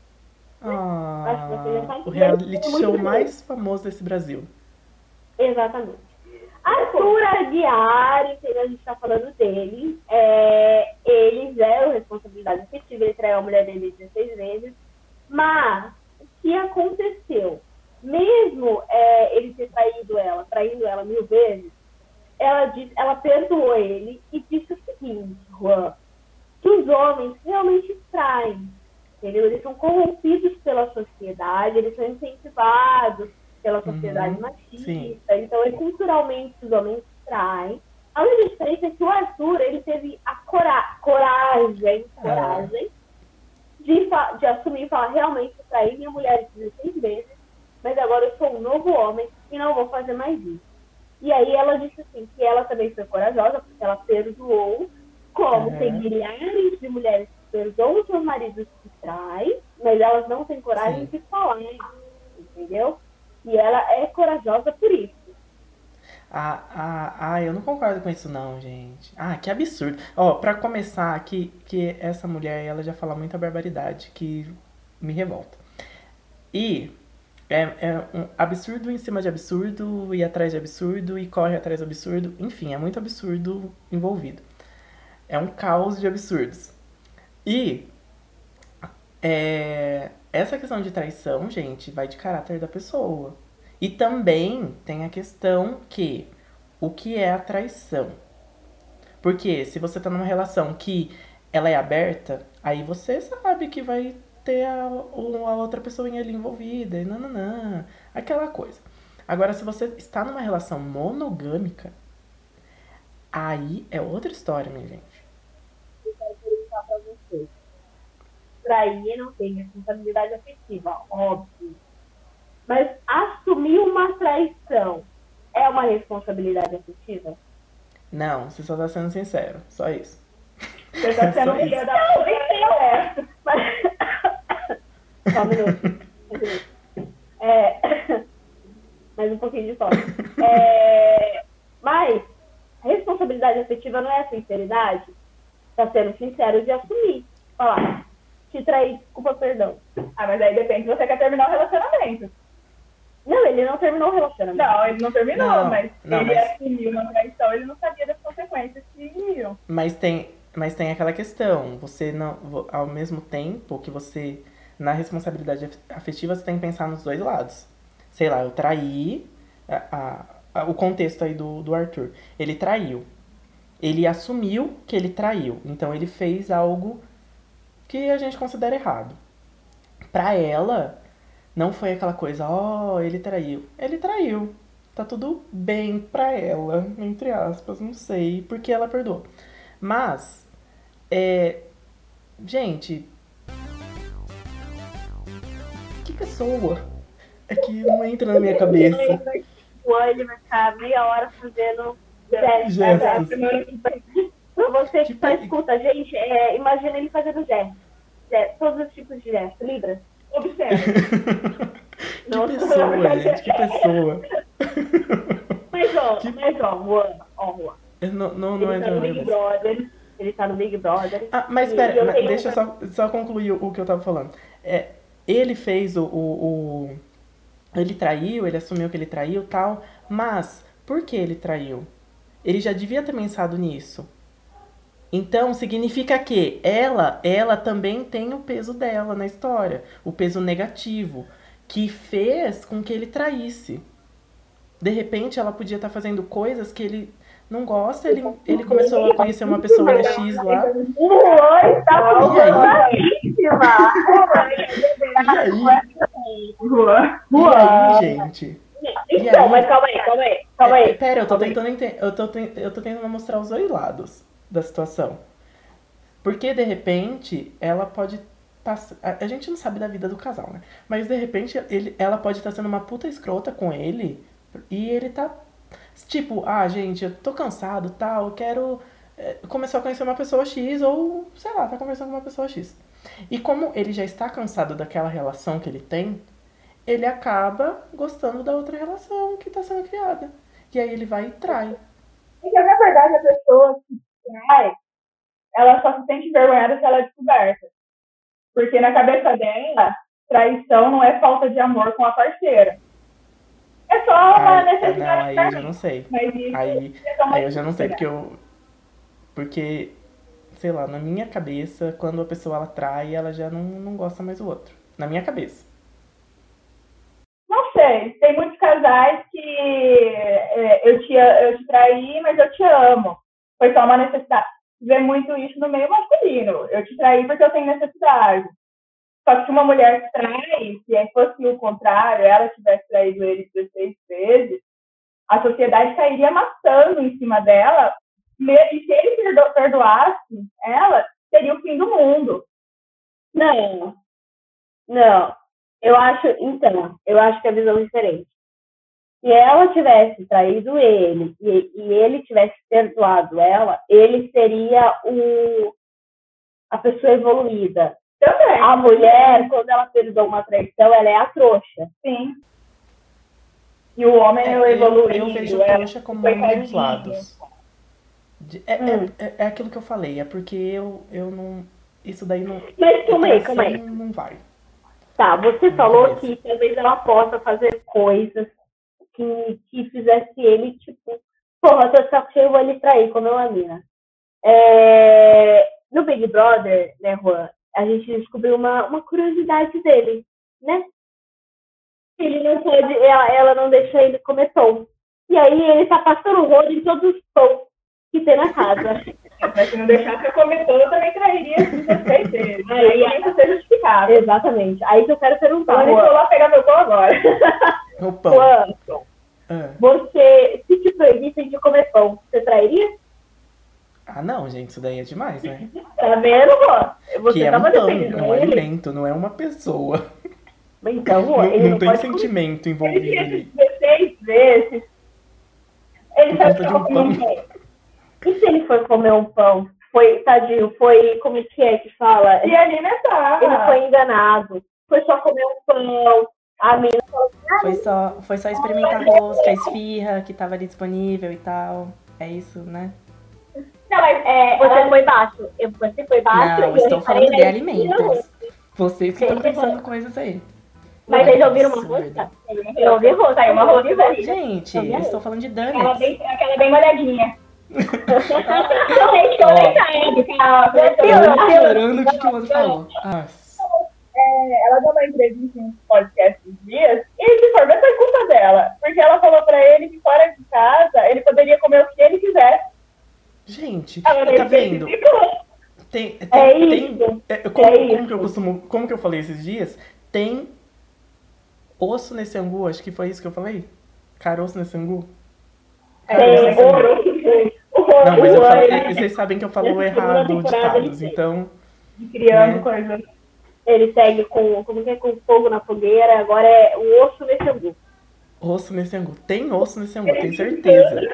Ah, o reality show mais famoso desse Brasil. Exatamente. Arthur Aguiar, entendeu? a gente tá falando dele. É, ele zero responsabilidade afetiva, ele traiu a mulher dele 16 vezes. Mas o que aconteceu? Mesmo é, ele ter traído ela, traindo ela mil vezes, ela, disse, ela perdoou ele e disse o seguinte, Juan, que os homens realmente traem, entendeu? Eles são corrompidos pela sociedade, eles são incentivados pela sociedade Uhum, machista, sim. então é culturalmente os homens traem. A única diferença é que o Arthur, ele teve a cora coragem, Ah. coragem, de, fa- de assumir e falar, realmente eu traí minha mulher 16 vezes, mas agora eu sou um novo homem e não vou fazer mais isso. E aí ela disse assim, que ela também foi corajosa, porque ela perdoou, como Uhum. tem milhares de mulheres que perdoam seus maridos traem, mas elas não têm coragem Sim. de falar, entendeu? E ela é corajosa por isso. Ah, ah, ah, eu não concordo com isso não, gente. Ah, que absurdo. Ó, pra começar aqui, que essa mulher, ela já fala muita barbaridade, que me revolta. E é, é um absurdo em cima de absurdo, e atrás de absurdo, e corre atrás de absurdo. Enfim, é muito absurdo envolvido. É um caos de absurdos. E é, essa questão de traição, gente, vai de caráter da pessoa. E também tem a questão que o que é a traição? Porque se você tá numa relação que ela é aberta, aí você sabe que vai ter a, a outra pessoa ali envolvida, e nananã, aquela coisa. Agora, se você está numa relação monogâmica, aí é outra história, minha gente. Eu quero perguntar pra você. Trair não tem responsabilidade afetiva, óbvio. Mas assumir uma traição é uma responsabilidade afetiva? Não, você só tá sendo sincero, só isso. Você tá sendo filha da. É. Mas... Só um minuto. Um minuto. É... Mais um pouquinho de foco. É... Mas responsabilidade afetiva não é sinceridade? Tá sendo sincero de assumir. Falar, te traí, desculpa, perdão. Ah, mas aí depende se você quer terminar o relacionamento. Não, ele não terminou o relacionamento. Não, ele não terminou, Não, mas não, ele mas- assumiu uma traição, ele não sabia das consequências que iriam. Mas tem, mas tem aquela questão, você não, ao mesmo tempo que você, na responsabilidade af- afetiva, você tem que pensar nos dois lados. Sei lá, eu traí, a- a- a- o contexto aí do, do Arthur, ele traiu. Ele assumiu que ele traiu, então ele fez algo que a gente considera errado. Pra ela, não foi aquela coisa, ó, ele traiu. Ele traiu. Tá tudo bem pra ela, entre aspas, não sei, porque ela perdoou. Mas, é. Gente. Que pessoa? É que não entra na minha cabeça. Ele vai ficar meia hora fazendo gestos. Pra você que Tipo, só escuta, gente, é, imagina ele fazendo gestos. Gestos, Todos os tipos de gestos. Libras? Observe. que Nossa. pessoa, gente, que pessoa. Mas ó, Que- mas ó, Juan, ó, Juan. Eu Não, não, não Ele tá entra no na minha Big. Brother. Ele tá no Big Brother. Ah, mas pera, mas deixa eu só, só concluir o, o que eu tava falando. É, ele fez o, o, o- Ele traiu, ele assumiu que ele traiu tal, mas por que ele traiu? Ele já devia ter pensado nisso. Então, significa que ela, ela também tem o peso dela na história, o peso negativo, que fez com que ele traísse. De repente, ela podia estar fazendo coisas que ele não gosta, ele, ele começou a conhecer uma pessoa X lá. Oi, tá E aí? E aí? E gente? Então, aí? mas calma aí, calma aí, calma É, aí. pera, eu tô tentando eu tô, eu tô tentando mostrar os dois lados da situação. Porque de repente ela pode tá, a, gente não sabe da vida do casal, né? Mas de repente ele, ela pode estar sendo uma puta escrota com ele e ele tá tipo, ah, gente, eu tô cansado, tal, eu quero é, começar a conhecer uma pessoa X ou, sei lá, tá conversando com uma pessoa X. E como ele já está cansado daquela relação que ele tem, ele acaba gostando da outra relação que está sendo criada. E aí ele vai e trai. Porque, na verdade, a pessoa que trai, ela só se sente envergonhada se ela é descoberta. Porque na cabeça dela, traição não é falta de amor com a parceira. É só uma Ai, é, necessidade. não, aí eu já não sei. Isso Aí, é aí eu já não sei, porque eu. Porque, sei lá, na minha cabeça, quando a pessoa ela trai, ela já não, não gosta mais do outro. Na minha cabeça. Não sei. Tem muitos casais que é, eu, te, eu te traí, mas eu te amo. Foi só uma necessidade. Vê muito isso no meio masculino. Eu te traí porque eu tenho necessidade. Só que se uma mulher te trai, se fosse o contrário, ela tivesse traído ele 16 vezes, a sociedade cairia matando em cima dela. E se ele perdo- perdoasse ela, seria o fim do mundo. Não. Não. Eu acho, então, eu acho que a visão é diferente. Se ela tivesse traído ele e, e ele tivesse perdoado ela, ele seria o, a pessoa evoluída. Também. A mulher, quando ela perdoa uma traição, ela é a trouxa. Sim. E o homem é, o eu, evoluído. eu vejo é- trouxa como um dos lados. De- é, Hum. é, é, é aquilo que eu falei, é porque eu, eu não. Isso daí não. Mas calma aí, calma aí. Não vai. Tá, você falou beleza. que talvez ela possa fazer coisas que, que fizesse ele, tipo, porra, tô de saco cheio, vou lhe trair, como uma mina. É, no Big Brother, né, Juan, a gente descobriu uma, uma curiosidade dele, né? Ele não pode, ela, ela não deixa ele comer pão. E aí ele tá passando o rodo em todos os pão que tem na casa. Mas se não deixasse eu comer todo, eu também trairia 16 vezes. Aí, Aí isso ser justificado. Exatamente. Aí que eu quero perguntar, Então, eu vou lá pegar meu pão agora. O pão. Juan, Ah. você, se te proibissem de comer pão, você trairia? Ah, não, gente, isso daí é demais, né? Tá vendo, Juan? Você que é um pão, é um ele. alimento, não é uma pessoa. Então, Não, ele não não tem sentimento Ele envolvido tinha ali. 16 vezes. Ele conta de um pão. pão. E se ele for comer um pão? Foi, tadinho, foi, como é que é que fala? E alimentar. Ele foi enganado. Foi só comer um pão. A mina falou, Foi só, foi só experimentar rosca, esfirra, que tava ali disponível e tal. É isso, né? Não, mas é, você ela- foi baixo. Eu- Você foi baixo. Não, e eu estou falando de alimentos. Vocês que estão Gente, pensando coisas aí. Mas vocês ouviram uma rosca? Eu ouvi rosca. Saiu uma rosca daí. Gente, Tá eu estou falando de Aquela donuts. bem, aquela bem molhadinha. Eu tô chorando o que, que o outro falou. Ah, É, ela deu uma entrevista em um podcast esses dias e se for ver foi culpa dela. Porque ela falou pra ele que fora de casa ele poderia comer o que ele quisesse. gente, Ela tá vendo? Tem, tem, É tem- isso. é, como, É como isso. que eu costumo, como que eu falei esses dias? Tem osso nesse angu, acho que foi isso que eu falei? Caroço nesse angu? Caroço nesse angu. Não, mas eu ele- vocês sabem que eu falo errado ditados, tem. então Criando Né? coisas. Ele segue com, como que é, com fogo na fogueira, agora é o osso nesse angu. osso nesse angu. Tem osso nesse angu, tenho certeza.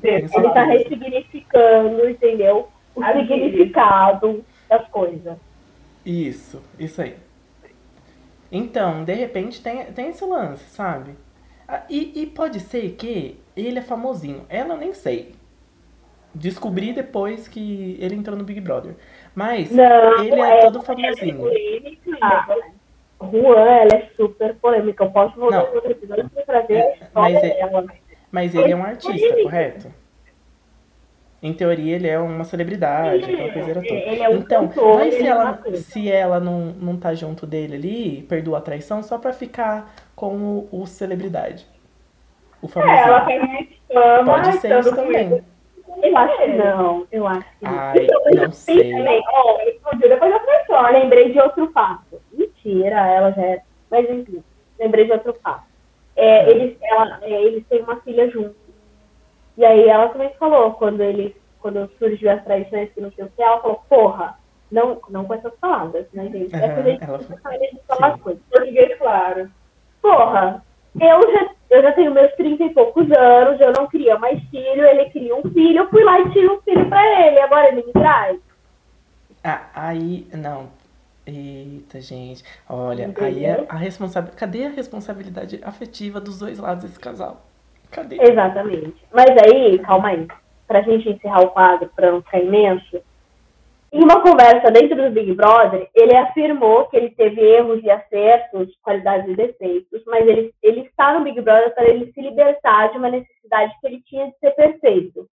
Tenho Ele tá certeza. ressignificando, entendeu? O As significado das coisas. Isso, isso aí. Então, de repente tem, tem esse lance, sabe? Ah, E, e pode ser que ele é famosinho. Ela eu nem sei. Descobri depois que ele entrou no Big Brother. Mas Não, ele é todo ela famosinho. polêmica. Juan, ela é super polêmica. Eu posso voltar Não. no outro episódio pra trazer É, a história mas é- dela. Mas ele é um artista, correto? Em teoria, ele é uma celebridade, aquela coisa toda. Ele é um Então, cantor, mas se é ela, coisa. se ela não, não tá junto dele ali, perdoa a traição só pra ficar com o, o celebridade. O É, ela famosinho. tem fama. Pode ser isso também. Eu acho que não, eu acho que não. Ai, não sei. Também, explodiu depois da traição. Lembrei de outro fato. Mentira, ela já é. Mas enfim, lembrei de outro fato. É, eles, ela, é, eles têm uma filha juntos. E aí ela também falou, quando ele, quando surgiu as traições que não sei o que, ela falou, porra, não, não com essas palavras, né, gente? É a gente ela de falar Sim. as coisas. Português, claro. Porra, eu já, eu já tenho meus 30 e poucos anos, eu não queria mais filho, ele queria um filho, eu fui lá e tive um filho pra ele, agora ele me traz. Ah, aí, não. Eita, gente. Olha, aí é Entendeu? a responsabilidade. Cadê a responsabilidade afetiva dos dois lados desse casal? Cadê? Exatamente. Mas aí, calma aí. Pra gente encerrar o quadro, pra não ficar imenso, Em uma conversa dentro do Big Brother, ele afirmou que ele teve erros e acertos, qualidades e defeitos, mas ele, ele está no Big Brother para ele se libertar de uma necessidade que ele tinha de ser perfeito.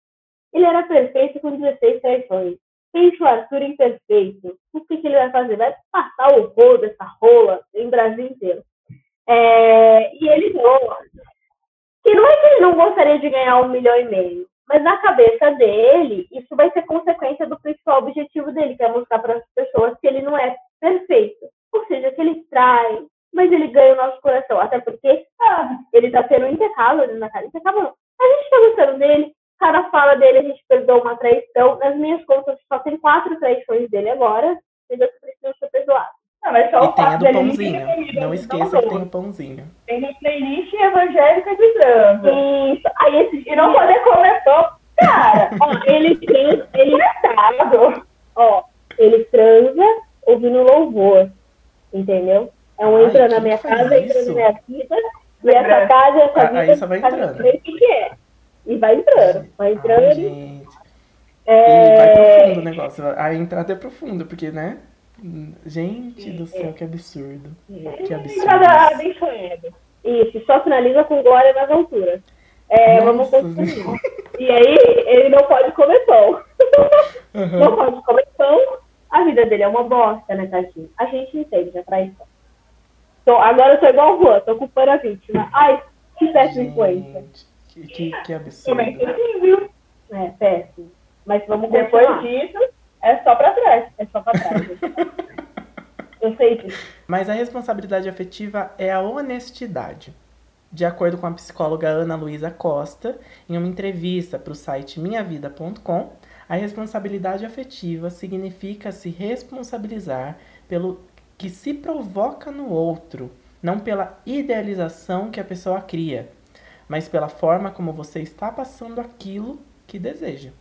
Ele era perfeito com 16 traições. Pense o Arthur imperfeito. O que, que ele vai fazer? Vai passar o rolo dessa rola em Brasil inteiro. É, e ele não. Que não é que ele não gostaria de ganhar um milhão e meio, mas na cabeça dele, isso vai ser consequência do principal objetivo dele, que é mostrar para as pessoas que ele não é perfeito. Ou seja, que ele trai, mas ele ganha o nosso coração. Até porque ah, ele está sendo impecável na cara. Impecável não. A gente está gostando dele, cada fala dele a gente perdoa uma traição. Nas minhas contas só tem quatro traições dele agora, entendeu? Que precisam ser perdoados. Não, mas só E o tem a fato do dele pãozinho. Não esqueça que tem o pãozinho. Tem uma playlist evangélica de transa. Isso. Aí esse E não poder comer pão. Cara, ó, ele transa, ele coitado. ó, ele transa ouvindo louvor, entendeu? É um Ai, entra na minha casa, entra na minha vida, e essa casa, essa Ah, vida, aí só vai sabe entrando. o que é. E vai entrando, vai entrando. Ai, gente. E é, vai profundo o negócio. A entrada é profunda, porque, né? Gente do céu, que absurdo. Que absurdo. Entrada abençoada. Isso, só finaliza com glória nas alturas. É, vamos Nossa, continuar. E aí, ele não pode comer pão. Aham. Não pode comer pão. A vida dele é uma bosta, né, tadinho? A gente entende a traição. Tô, agora eu tô igual o Juan, tô culpando a vítima. Ai, que péssima influência. Que, que, que absurdo. assim, viu? É, péssimo. Mas vamos Depois continuar. disso, é só pra trás. É só pra trás. eu sei disso. Mas a responsabilidade afetiva é a honestidade. De acordo com a psicóloga Ana Luísa Costa, em uma entrevista para o site minhavida.com, a responsabilidade afetiva significa se responsabilizar pelo que se provoca no outro, não pela idealização que a pessoa cria, mas pela forma como você está passando aquilo que deseja.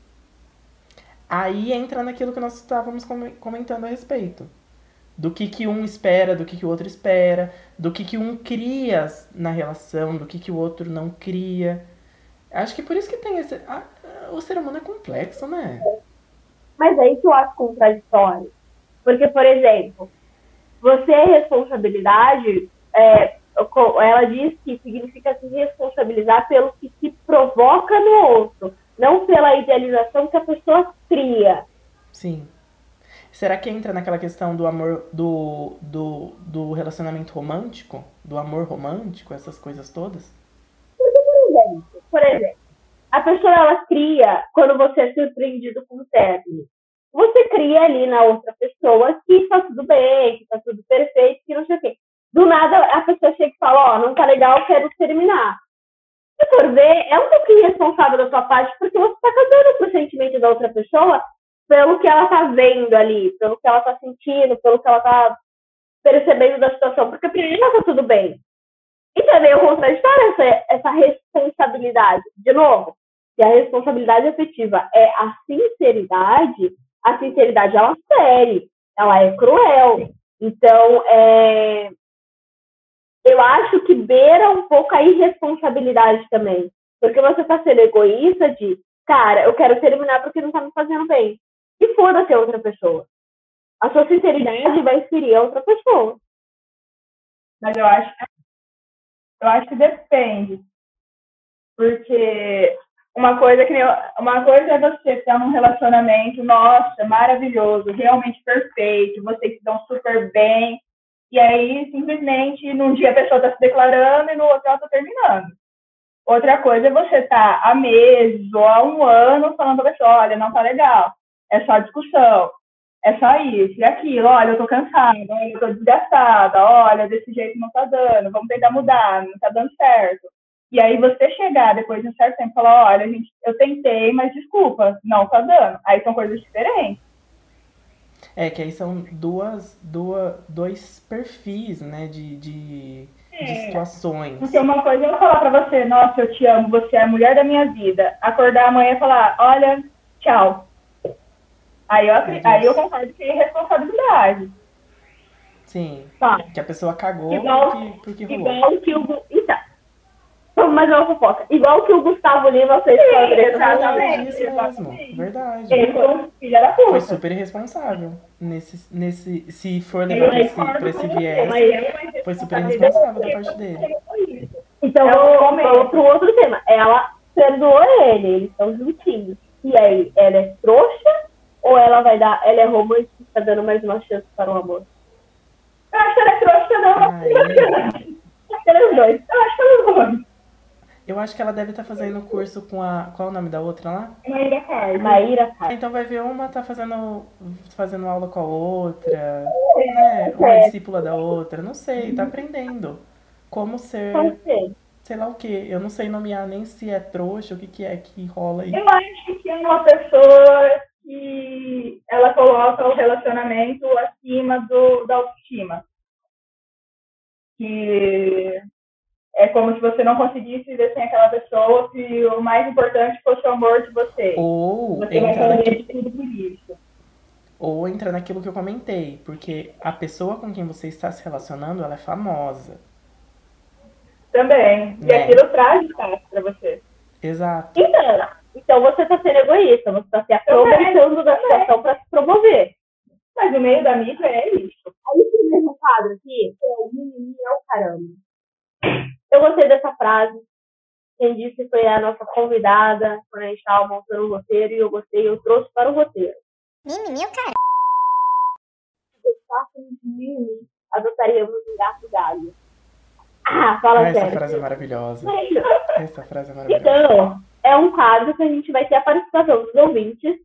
Aí entra naquilo que nós estávamos come- comentando a respeito do que, que um espera, do que, que o outro espera, do que, que um cria na relação, do que, que o outro não cria. Acho que por isso que tem esse. ah, o ser humano é complexo, né? Mas é isso que eu acho contraditório. Porque, por exemplo, você é responsabilidade, é, ela diz que significa se responsabilizar pelo que se provoca no outro, não pela idealização que a pessoa cria. Sim. Será que entra naquela questão do amor, do, do, do relacionamento romântico? Do amor romântico, essas coisas todas? Por exemplo, a pessoa ela cria quando você é surpreendido com um término. Você cria ali na outra pessoa que tá tudo bem, que tá tudo perfeito, que não sei o quê. Do nada a pessoa chega e fala, ó, não tá legal, quero terminar. Se for ver, é um pouquinho responsável da sua parte, porque você tá cagando pro sentimento da outra pessoa pelo que ela tá vendo ali, pelo que ela tá sentindo, pelo que ela tá percebendo da situação, porque pra ela tá tudo bem. E também o contraditório essa, essa responsabilidade. De novo, se a responsabilidade afetiva é a sinceridade, a sinceridade ela fere, ela é cruel. Então, é, eu acho que beira um pouco a irresponsabilidade também. Porque você tá sendo egoísta de, cara, eu quero terminar porque não tá me fazendo bem. E foda-se a outra pessoa. A sua sinceridade vai ferir a outra pessoa. Mas eu acho, eu acho que depende. Porque uma coisa que uma coisa é você estar num relacionamento, nossa, maravilhoso, realmente perfeito, vocês se dão super bem, e aí simplesmente num dia a pessoa está se declarando e no outro ela está terminando. Outra coisa é você estar há meses ou há um ano falando pra pessoa, olha, não tá legal, é só discussão, é só isso e aquilo, olha, eu tô cansada, eu tô desgastada, olha, desse jeito não tá dando, vamos tentar mudar, não tá dando certo. E aí você chegar depois de um certo tempo e falar, olha, gente, eu tentei, mas desculpa, não tá dando. Aí são coisas diferentes. É, que aí são duas, duas, dois perfis, né, de, de, de É. situações. Porque uma coisa é eu falar pra você, nossa, eu te amo, você é a mulher da minha vida. Acordar amanhã e falar, olha, tchau. Aí eu, aí eu concordo que é responsabilidade. Sim, Tá. que a pessoa cagou Igual- porque, porque rolou. Igual que o. Vamos mais uma fofoca. Igual que o Gustavo Lima fez com a Andressa. exatamente, Isso mesmo, verdade. Ele foi um filho da Foi puta. super irresponsável. Nesse, nesse, se for Eu levar pra esse, pra esse você, viés, mas foi super irresponsável da parte dele. Então, É um vamos pro outro tema. Ela perdoou ele, eles estão juntinhos. E aí, ela é trouxa ou ela vai dar. Ela é romântica, tá dando mais uma chance para o amor? Eu acho que ela é trouxa, não. Ai, Acho que ela é os dois. Eu acho que ela é dois. Eu acho que ela deve estar fazendo curso com a. Qual é o nome da outra lá? Maíra Cardi. Maíra. Então vai ver uma tá fazendo, fazendo aula com a outra, né? Uma é discípula da outra, não sei, tá aprendendo. Como ser. sei lá o que. Eu não sei nomear nem se é trouxa, o que que é que rola aí. Eu acho que é uma pessoa que ela coloca o relacionamento acima do, da autoestima. Que é como se você não conseguisse viver sem aquela pessoa, se o mais importante fosse o amor de vocês. Ou Você vai entra, fazer naqui- de tudo por isso. ou entra naquilo que eu comentei, porque a pessoa com quem você está se relacionando, ela é famosa. Também. E Né. aquilo traz status pra você. Exato. Então, então você tá sendo egoísta, você tá se aproveitando da situação para se promover. Mas o meio da mídia é isso. Aí esse mesmo quadro aqui, é o mimimi é o caramba. Eu gostei dessa frase. Quem disse foi a nossa convidada, quando a gente estava montando o roteiro, e eu gostei, eu trouxe para o roteiro. Mimimi, o cara. Se gostássemos de mimimi, adotaríamos um gato galho. Ah, fala Ah, essa sério. frase é maravilhosa. Essa frase é maravilhosa. Então, é um quadro que a gente vai ter a participação dos ouvintes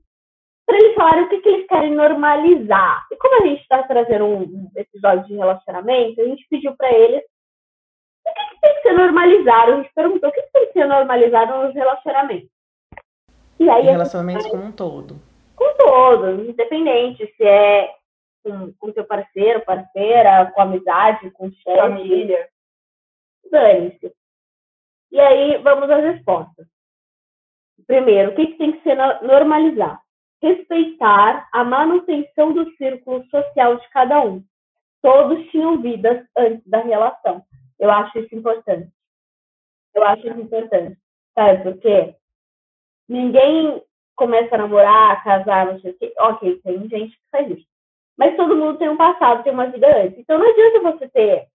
para eles falarem o que, que eles querem normalizar. E como a gente está trazendo um, um episódio de relacionamento, a gente pediu para eles o que, que tem que ser normalizado. A gente perguntou o que, que tem que ser normalizado nos relacionamentos. E aí, relacionamentos como um todo. com todos, independente se é com, com seu parceiro, parceira, com amizade, com chefe, Família. dane-se. E aí, vamos às respostas. Primeiro, o que, que tem que ser no- normalizado? Respeitar a manutenção do círculo social de cada um. Todos tinham vidas antes da relação. Eu acho isso importante. Eu acho isso importante. Sabe por quê? Ninguém começa a namorar, casar, não sei o quê. Ok, tem gente que faz isso. Mas todo mundo tem um passado, tem uma vida antes. Então não adianta você ter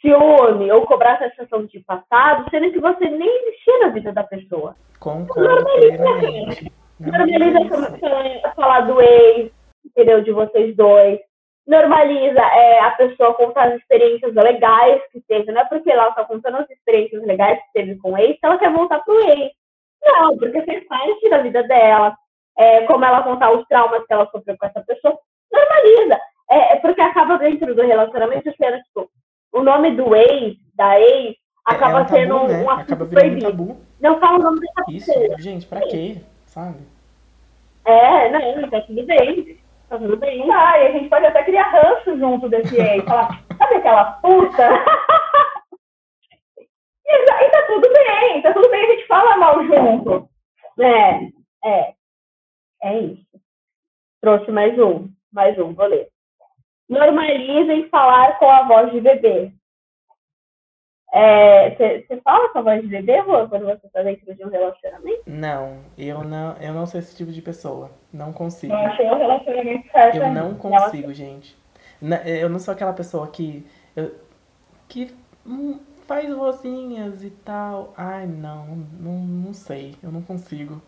ciúme ou cobrar satisfação de passado, sendo que você nem existia na vida da pessoa. Concordo plenamente. Normaliza Normaliza. falar- falar do ex, entendeu? De vocês dois. Normaliza é, a pessoa contar as experiências legais que teve. Não é porque ela está contando as experiências legais que teve com o ex que ela quer voltar pro ex. Não, porque fez parte da vida dela. É, como ela contar os traumas que ela sofreu com essa pessoa. Normaliza. É, é porque acaba dentro do relacionamento sendo, tipo, o nome do ex, da ex, acaba é um tabu, sendo né? um assunto Acaba virando um proibido. tabu. Não fala o nome dessa Isso, pessoa. gente, pra quê? Sabe? É, não, tá tudo bem. Tá tudo bem. Ah, e a gente pode até criar ranço junto desse ex. Falar, sabe aquela puta? E, tá- e tá tudo bem, tá tudo bem, a gente fala mal junto. É, é. É isso. Trouxe mais um. Mais um, vou ler. Normalizem falar com a voz de bebê. Você fala com a voz de bebê, Rô, quando você tá dentro de um relacionamento? Não, eu não, eu não sou esse tipo de pessoa. Não consigo. Não achei o relacionamento certo. Eu não consigo, gente. Eu não sou aquela pessoa que. eu- que hum, faz vozinhas e tal. Ai, não, não, não sei. Eu não consigo.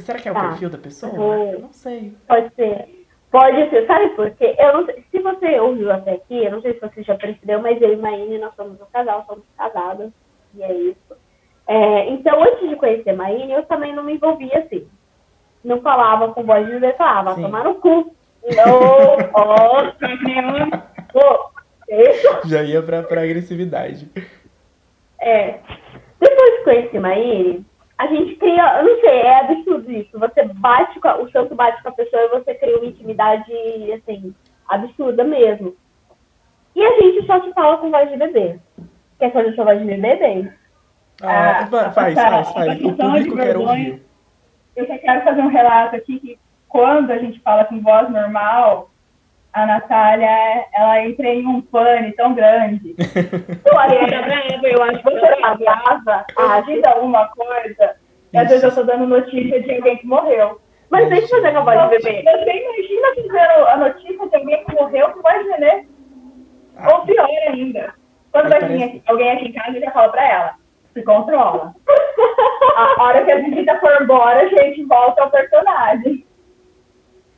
Será que é o Tá. perfil da pessoa? Uhum. Eu não sei. Pode ser. Pode ser, sabe por quê? Eu não sei, se você ouviu até aqui, eu não sei se você já percebeu, mas eu e Maíne, nós somos um casal, somos casadas, e é isso. É, então, antes de conhecer Maíne, eu também não me envolvia assim. Não falava com voz de bebê, falava, Sim. tomar no cu. Não, ó, ó, isso. Já ia pra, pra agressividade. É. Depois que conheci Maíne, a gente cria, eu não sei, é absurdo isso. Você bate com a, o santo bate com a pessoa e você cria uma intimidade, assim, absurda mesmo. E a gente só se fala com voz de bebê. Quer fazer sua voz de bebê, bem? Ah, Ah, faz, tá. faz, faz. O público quer ouvir. Eu só quero fazer um relato aqui que quando a gente fala com voz normal, a Natália, ela entra em um pane tão grande. Eu acho que brava, eu acho que Você tá brava, agita alguma coisa, e às vezes eu tô dando notícia de alguém que morreu. Mas deixa eu fazer com a voz de bebê. Você imagina fazendo a notícia de alguém que morreu com voz de nenê? Ah, Ou pior ainda, quando vai vir alguém aqui em casa, eu já falo pra ela, se controla. A hora que a visita for embora, a gente volta ao personagem.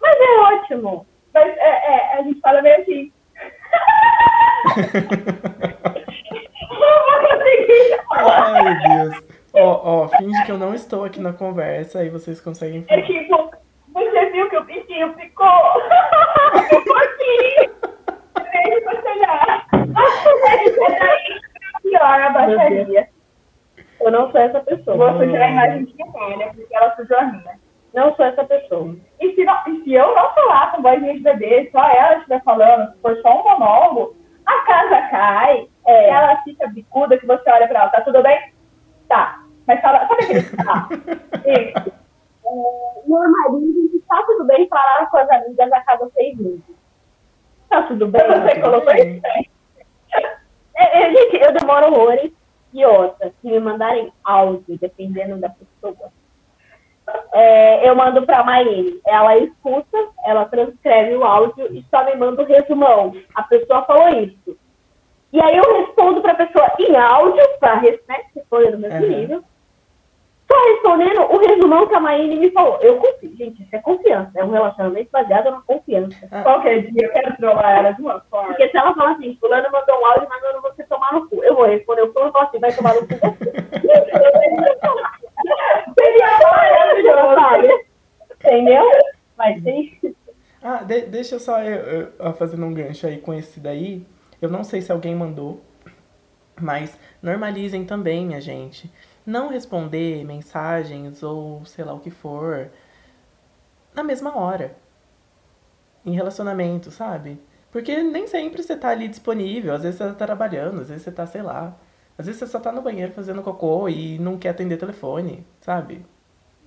Mas é ótimo. Mas é, é, a gente fala meio assim. Não vou conseguir falar. Ai, meu Deus. Ó, ó, finge que eu não estou aqui na conversa e vocês conseguem É falar. tipo, você viu que o bichinho ficou? Ficou aqui. Deixa eu chegar. Pior a baixaria. Eu não sou essa pessoa. Vou sujar a imagem de Natália, porque ela sujou a minha. Não sou essa pessoa. E se, não, e se eu não falar com vozinha de bebê, só ela estiver falando, se for só um monólogo, a casa cai, É. ela fica bicuda que você olha pra ela, tá tudo bem? Tá. Mas fala, sabe aquele tá? Isso. Normalize que tá tudo bem falar com as amigas a cada seis meses. Tá tudo bem? Você colocou isso? É, é, gente, eu demoro horrores. E outra, se me mandarem áudio, dependendo da pessoa, é, eu mando pra Maíne. Ela escuta, ela transcreve o áudio e só me manda o resumão. A pessoa falou isso. E aí eu respondo pra pessoa em áudio, pra né, responder no mesmo Uhum. nível. Só respondendo o resumão que a Maíne me falou. Eu confio. Gente, isso é confiança. É um relacionamento baseado na confiança. Qualquer dia eu quero trollar ela de uma forma. Porque se ela falar assim, fulano mandou um áudio mandando você tomar no cu, eu vou responder o fulano e falar assim, vai tomar no cu você. Seria maravilhoso. sabe? Entendeu? Mas tem. Ah, de- deixa só eu, eu- eu fazendo um gancho aí com esse daí. Eu não sei se alguém mandou, mas normalizem também, minha gente. Não responder mensagens ou sei lá o que for na mesma hora. Em relacionamento, sabe? Porque nem sempre você tá ali disponível. Às vezes você tá trabalhando, às vezes você tá, sei lá. Às vezes você só tá no banheiro fazendo cocô e não quer atender telefone, sabe?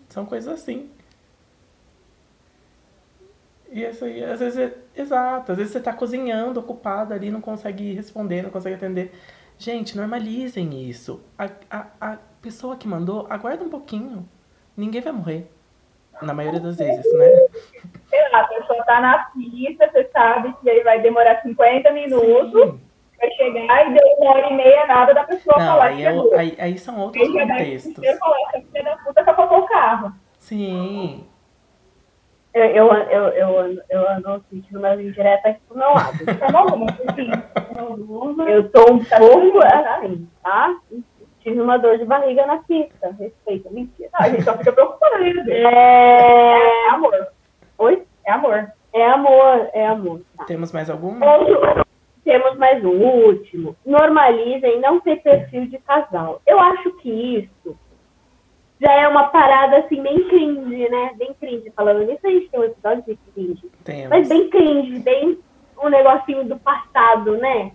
São coisas assim. E isso aí, às vezes, é, exato, às vezes você tá cozinhando, ocupado ali, não consegue responder, não consegue atender. Gente, normalizem isso. A, a, a pessoa que mandou, aguarda um pouquinho. Ninguém vai morrer. Na maioria das vezes, né? Sei lá, a pessoa tá na pista, você sabe que aí vai demorar 50 minutos, Sim. Vai chegar e deu uma hora e meia nada da pessoa Não, falar aí, que é o- chegou. aí, aí são outros Aí vai contextos. primeiro falar, essa filha da puta capotou o carro. Sim. Eu, eu, eu, eu, ando- eu ando sentindo umas indiretas aqui pro meu lado. Tá bom, mas Eu tô um pouco assim, tá? Tive uma dor de barriga na pista. Respeita, mentira. a gente só fica preocupada, né? É... É amor. Oi? É amor. É amor, é amor. Tá. Temos mais alguma? Outro, temos mais um último. Normalizem não ter perfil de casal. Eu acho que isso já é uma parada assim, bem cringe, né? Bem cringe. Falando nisso, a gente tem um episódio de cringe. Temos. Mas bem cringe, bem um negocinho do passado, né?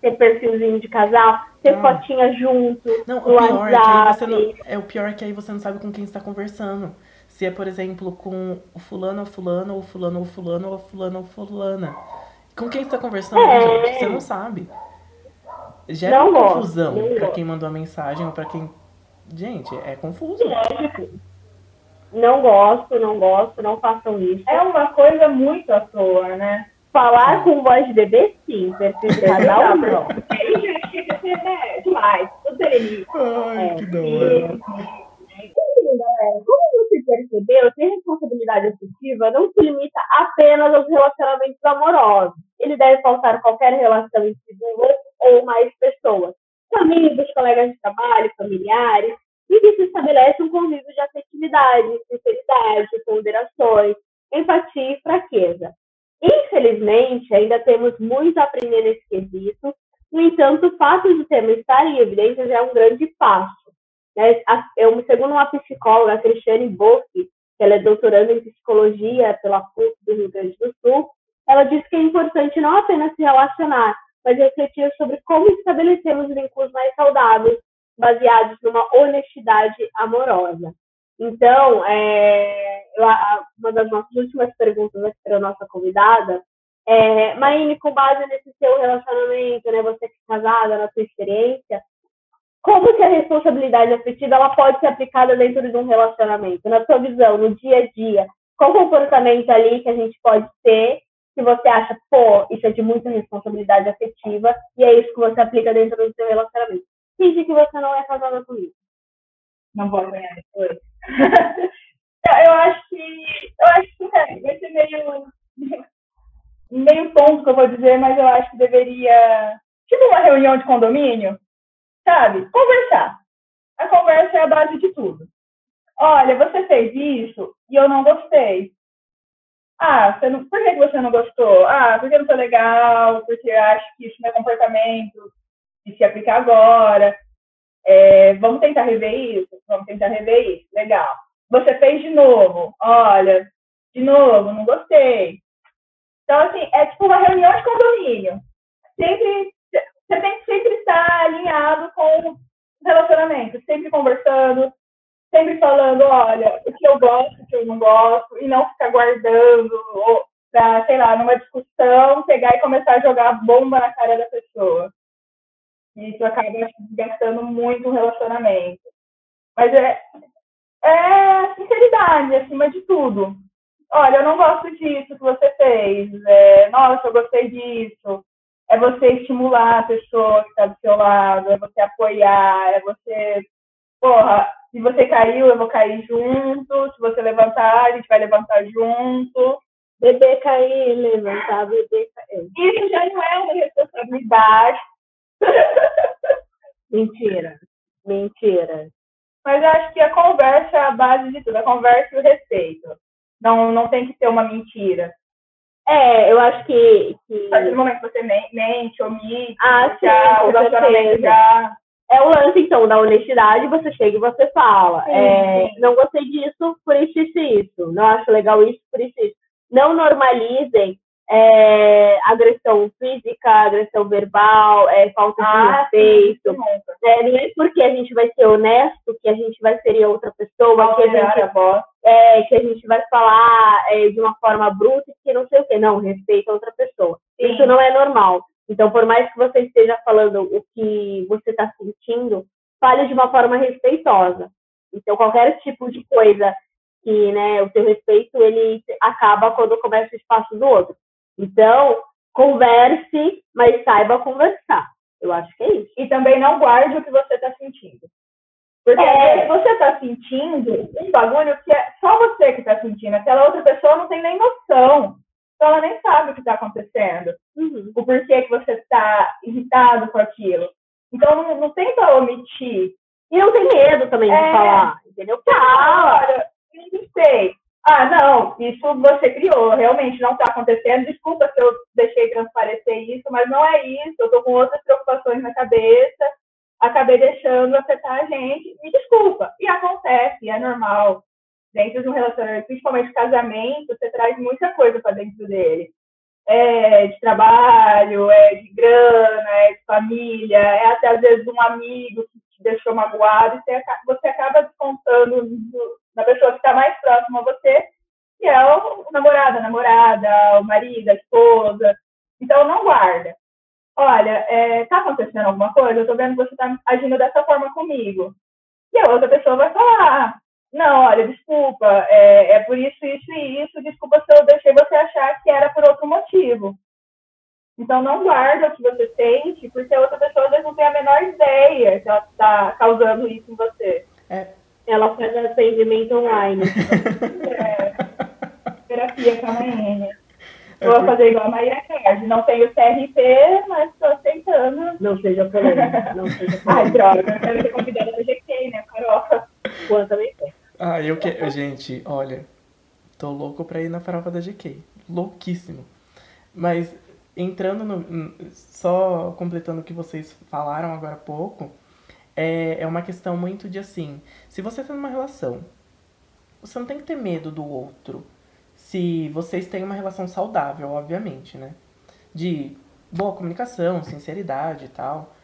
Ter perfilzinho de casal, ter Ah. fotinha junto, Não, o é que aí você WhatsApp. não, é o pior é que aí você não sabe com quem está conversando. Se é, por exemplo, com o fulano ou fulano, ou fulano ou fulano, ou fulano ou fulana. Com quem você está conversando, É. gente? Você não sabe. Gera Não uma gosto, confusão gosto. quem mandou a mensagem ou pra quem. Gente, é confuso. Não gosto, não gosto, não façam isso. É uma coisa muito à toa, né? Falar com voz de bebê, sim. Perfil de casal, não. Aí já chega a ser demais. Tudo ele. Ai, que da hora. Galera, como você percebeu, ter responsabilidade afetiva não se limita apenas aos relacionamentos amorosos. Ele deve faltar qualquer relação entre duas ou mais pessoas, amigos, colegas de trabalho, familiares, e que se estabelece um convívio de afetividade, sinceridade, ponderações, empatia e fraqueza. Infelizmente, ainda temos muito a aprender nesse quesito, no entanto, o fato de o tema estar em evidência já é um grande passo né, eu, segundo uma psicóloga, Cristiane Bock, que ela é doutoranda em psicologia pela PUC do Rio Grande do Sul, ela diz que é importante não apenas se relacionar, mas refletir sobre como estabelecemos vínculos mais saudáveis, baseados numa honestidade amorosa. Então, é, uma das nossas últimas perguntas para a nossa convidada É, Maine, com base nesse seu relacionamento, né, você que é casada, na sua experiência, como que a responsabilidade afetiva ela pode ser aplicada dentro de um relacionamento? Na sua visão, no dia a dia, qual comportamento ali que a gente pode ter que você acha, pô, isso é de muita responsabilidade afetiva e é isso que você aplica dentro do seu relacionamento? Finge que você não é casada com isso. Não vou ganhar depois. eu acho que. Eu acho que é, vai ser meio. meio ponto que eu vou dizer, mas eu acho que deveria. Tipo uma reunião de condomínio, sabe? Conversar. A conversa é a base de tudo. Olha, você fez isso e eu não gostei. Ah, você não, por que você não gostou? Ah, porque não foi legal, porque acho que isso não é comportamento que se aplica agora. É, vamos tentar rever isso? Vamos tentar rever isso. Legal. Você fez de novo. Olha, de novo, não gostei. Então, assim, é tipo uma reunião de condomínio. Sempre, você tem que sempre estar alinhado com o relacionamento, sempre conversando, sempre falando, olha, o que eu gosto, o que eu não gosto, e não ficar guardando, ou pra, sei lá, numa discussão, pegar e começar a jogar bomba na cara da pessoa. Isso acaba gastando muito o relacionamento. Mas é, é sinceridade, acima de tudo. Olha, eu não gosto disso que você fez. É, Nossa, eu gostei disso. É você estimular a pessoa que está do seu lado, é você apoiar, é você. Porra, se você caiu, eu vou cair junto. Se você levantar, a gente vai levantar junto. Bebê cair, levantar, bebê cair. Isso já não é uma responsabilidade. Mentira. Mentira. Mas eu acho que a conversa é a base de tudo, a conversa e o respeito. Não, não tem que ter uma mentira. É, eu acho que. que... A partir do momento que você mente, omite, Ah, sim, já, com o já. É o lance, então, da honestidade, você chega e você fala. Sim, é, sim. Não gostei disso, por isso, isso isso. Não acho legal isso, por isso, isso. Não normalizem é, agressão física, agressão verbal, é, falta de Ah, respeito. É, não é porque a gente vai ser honesto que a gente vai ferir outra pessoa, que a gente é, que a gente vai falar é, de uma forma bruta e que não sei o quê. Não, respeita a outra pessoa. Sim. Isso não é normal. Então, por mais que você esteja falando o que você está sentindo, fale de uma forma respeitosa. Então, qualquer tipo de coisa que, né, o seu respeito, ele acaba quando começa o espaço do outro. Então, converse, mas saiba conversar. Eu acho que é isso. E também não guarde o que você está sentindo. Porque É. você está sentindo um bagulho que é só você que está sentindo. Aquela outra pessoa não tem nem noção. Então ela nem sabe o que está acontecendo. Uhum. O porquê que você está irritado com aquilo. Então não, não tenta omitir. E não tem medo também de É. falar, entendeu? Fala. olha, eu não sei. Ah, não, isso você criou, realmente não está acontecendo. Desculpa se eu deixei transparecer isso, mas não é isso. Eu estou com outras preocupações na cabeça, acabei deixando afetar a gente. Me desculpa. E acontece, é normal. Dentro de um relacionamento, principalmente casamento, você traz muita coisa para dentro dele. É de trabalho, é de grana, é de família, é até às vezes um amigo que te deixou magoado e você aca- você acaba descontando na pessoa que está mais próxima a você, que é o namorado, a namorada, o marido, a esposa. Então, não guarda. Olha, está acontecendo alguma coisa? Eu estou vendo que você está agindo dessa forma comigo. E a outra pessoa vai falar, não, olha, desculpa, é, é por isso, isso e isso, desculpa se eu deixei você achar que era por outro motivo. Então, não guarda o que você sente, porque a outra pessoa às vezes não tem a menor ideia que ela está causando isso em você. Ela faz atendimento online. É, terapia com a Maíne. Vou fazer igual a Maíra Card. Não tenho CRP, mas estou tentando. Não seja polêmica. Não seja Ai, droga, eu quero ser convidada da GK, né, Farofa? Juan também foi. Ah, eu que... Gente, olha, tô louco pra ir na farofa da GK. Louquíssimo. Mas entrando no. Só completando o que vocês falaram agora há pouco, é, é uma questão muito de assim. Se você tá numa relação, você não tem que ter medo do outro. Se vocês têm uma relação saudável, obviamente, né? De boa comunicação, sinceridade e tal.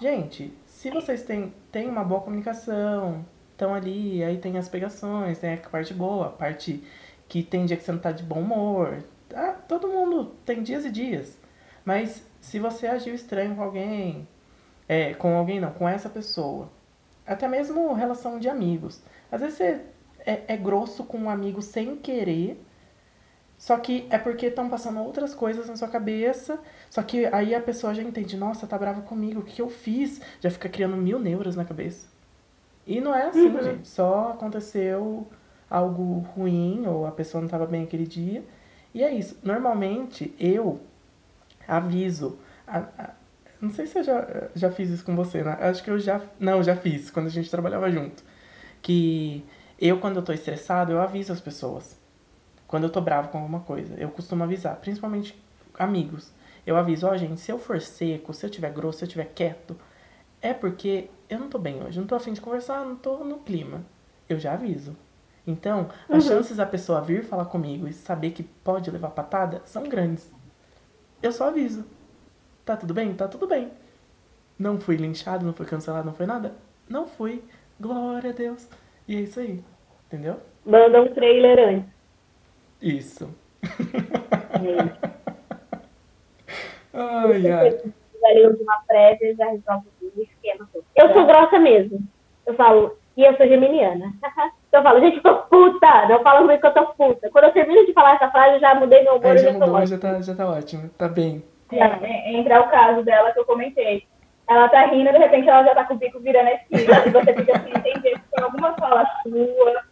Gente, se vocês têm, têm uma boa comunicação, estão ali, aí tem as pegações, né? A parte boa, a parte que tem dia que você não tá de bom humor, Ah, todo mundo tem dias e dias. Mas se você agiu estranho com alguém, é, com alguém não, com essa pessoa, até mesmo relação de amigos. Às vezes você é, é grosso com um amigo sem querer, só que é porque estão passando outras coisas na sua cabeça. Só que aí a pessoa já entende, nossa, tá brava comigo, o que eu fiz? Já fica criando mil neuras na cabeça. E não é assim, Uhum. gente. Só aconteceu algo ruim, ou a pessoa não estava bem aquele dia. E é isso. Normalmente eu aviso. a- a- não sei se eu já, já fiz isso com você, né? Acho que eu já. Não, já fiz, quando a gente trabalhava junto. Que eu, quando eu tô estressado, eu aviso as pessoas. Quando eu tô bravo com alguma coisa. Eu costumo avisar, principalmente amigos. Eu aviso, ó, gente, se eu for seco, se eu tiver grosso, se eu tiver quieto, é porque eu não tô bem hoje, não tô afim de conversar, não tô no clima. Eu já aviso. Então, as chances da pessoa vir falar comigo e saber que pode levar patada são grandes. Eu só aviso. Tá tudo bem? Tá tudo bem. Não fui linchado, não fui cancelado, não foi nada? Não fui. Glória a Deus. E é isso aí. Entendeu? Manda um trailer antes. Isso. gente. Ai, ai. ali de uma prévia já resolve o esquema todo. Eu sou grossa mesmo. Eu falo, e eu sou geminiana. eu falo, gente, eu tô puta. Não fala comigo que eu tô puta. Quando eu termino de falar essa frase, eu já mudei meu humor e já mudou, já tá, já tá ótimo. Tá bem. É, entra o caso dela que eu comentei. Ela tá rindo, de repente ela já tá com o bico virando a esquina. E você fica assim, entender que tem alguma fala sua.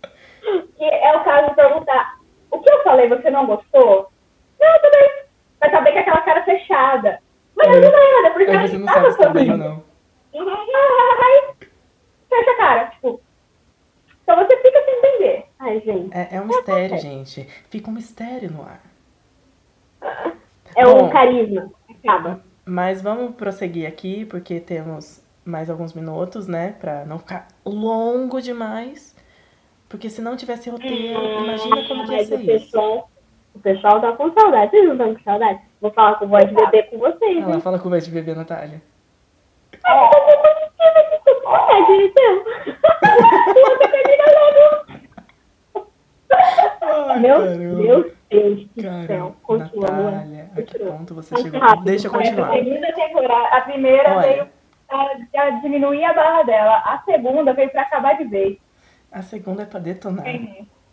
Que é o caso de perguntar, o que eu falei, você não gostou? Não, tudo bem. Vai saber que é aquela cara fechada. Mas É. não é nada, porque você não sabe se tá bem ou não. Aí, fecha a cara, tipo. Então você fica sem entender. Ai, gente. É, é um mistério, gente. Fica um mistério no ar. É Bom. um carisma. Acaba. Mas vamos prosseguir aqui, porque temos mais alguns minutos, né? Pra não ficar longo demais. Porque se não tivesse roteiro, imagina como que ia ser o isso. pessoal, o pessoal tá com saudade. Vocês não estão com saudade? Vou falar com voz de bebê com vocês, lá, hein? fala com o de bebê, Natália. Meu. Deus, Deus do Caramba, céu. Continua. Natália, a que ponto você Muito chegou? rápido, Deixa eu continuar. A segunda temporada, a primeira Olha. veio pra, pra diminuir a barra dela. A segunda veio pra acabar de vez. A segunda é pra detonar. Não,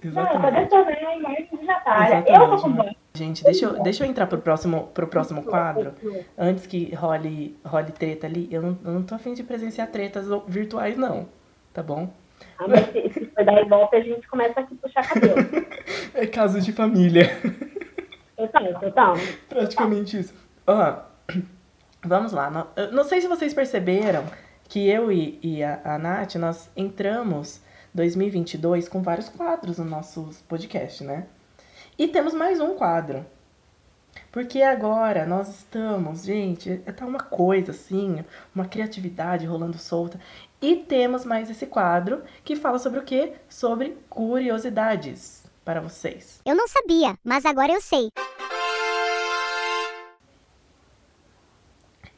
pra Exatamente. detonar a imagem de Natália. Eu tô Exatamente. com mas- Gente, deixa eu, deixa eu entrar pro próximo, pro próximo quadro. Antes que role, role treta ali, eu não, eu não tô afim de presenciar tretas virtuais, não. Tá bom? Mas se, for dar ibope, a gente começa aqui a puxar cabelo. É caso de família. Total, total. Praticamente isso. Ó, vamos lá. Não, não sei se vocês perceberam que eu e, e a, a Nath, nós entramos 2022 com vários quadros no nosso podcast, né? E temos mais um quadro. Porque agora nós estamos, gente, tá uma coisa assim, uma criatividade rolando solta. E temos mais esse quadro que fala sobre o quê? Sobre curiosidades para vocês. Eu não sabia, mas agora eu sei.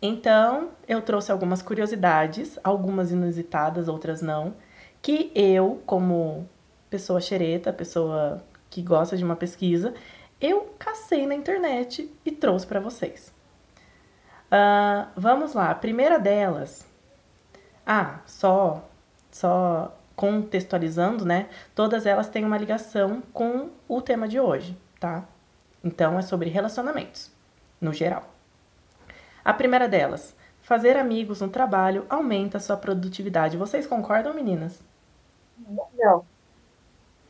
Então, eu trouxe algumas curiosidades, algumas inusitadas, outras não, que eu, como pessoa xereta, pessoa que gosta de uma pesquisa, eu cacei na internet e trouxe para vocês. Ah, vamos lá, a primeira delas. Ah, só, só contextualizando, né? Todas elas têm uma ligação com o tema de hoje, tá? Então é sobre relacionamentos, no geral. A primeira delas, fazer amigos no trabalho aumenta a sua produtividade. Vocês concordam, meninas? Não.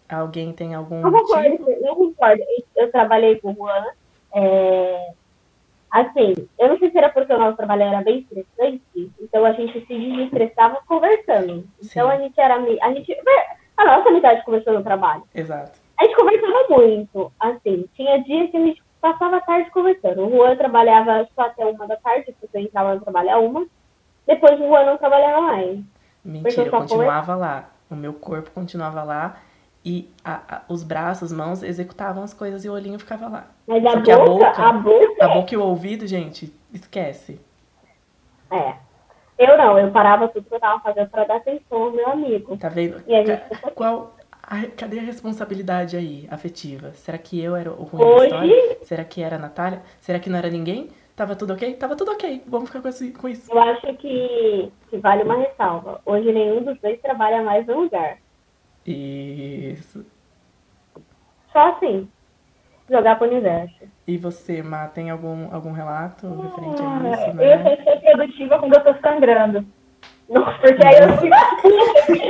Alguém tem algum Não concordo, tipo? não concordo. Eu trabalhei com o Juan. é, Assim, eu não sei se era porque o nosso trabalho era bem estressante, então a gente se desestressava conversando. Então Sim. a gente era. A, gente... a nossa amizade começou no trabalho. Exato. A gente conversava muito, assim. Tinha dias que a gente passava a tarde conversando. O Juan trabalhava só até uma da tarde, porque eu entrava no trabalho a uma. Depois o Juan não trabalhava mais. Mentira, eu continuava lá. O meu corpo continuava lá e a- a- os braços, mãos executavam as coisas e o olhinho ficava lá. Mas Só a que a boca, boca- a boca, A boca e o ouvido, gente, esquece. é. Eu não, eu parava tudo que eu tava fazendo pra dar atenção ao meu amigo. Tá vendo? E a gente Qual Ai, cadê a responsabilidade aí, afetiva? Será que eu era o ruim Hoje- da história? Será que era a Natália? Será que não era ninguém? Tava tudo ok? Tava tudo ok. Vamos ficar com isso. Com isso. Eu acho que, que vale uma ressalva. Hoje nenhum dos dois trabalha mais no lugar. Isso. Só assim. Jogar pro universo. E você, Má, tem algum, algum relato referente a Ah, isso, Eu né? só sou produtiva quando eu tô sangrando. Porque aí eu fico.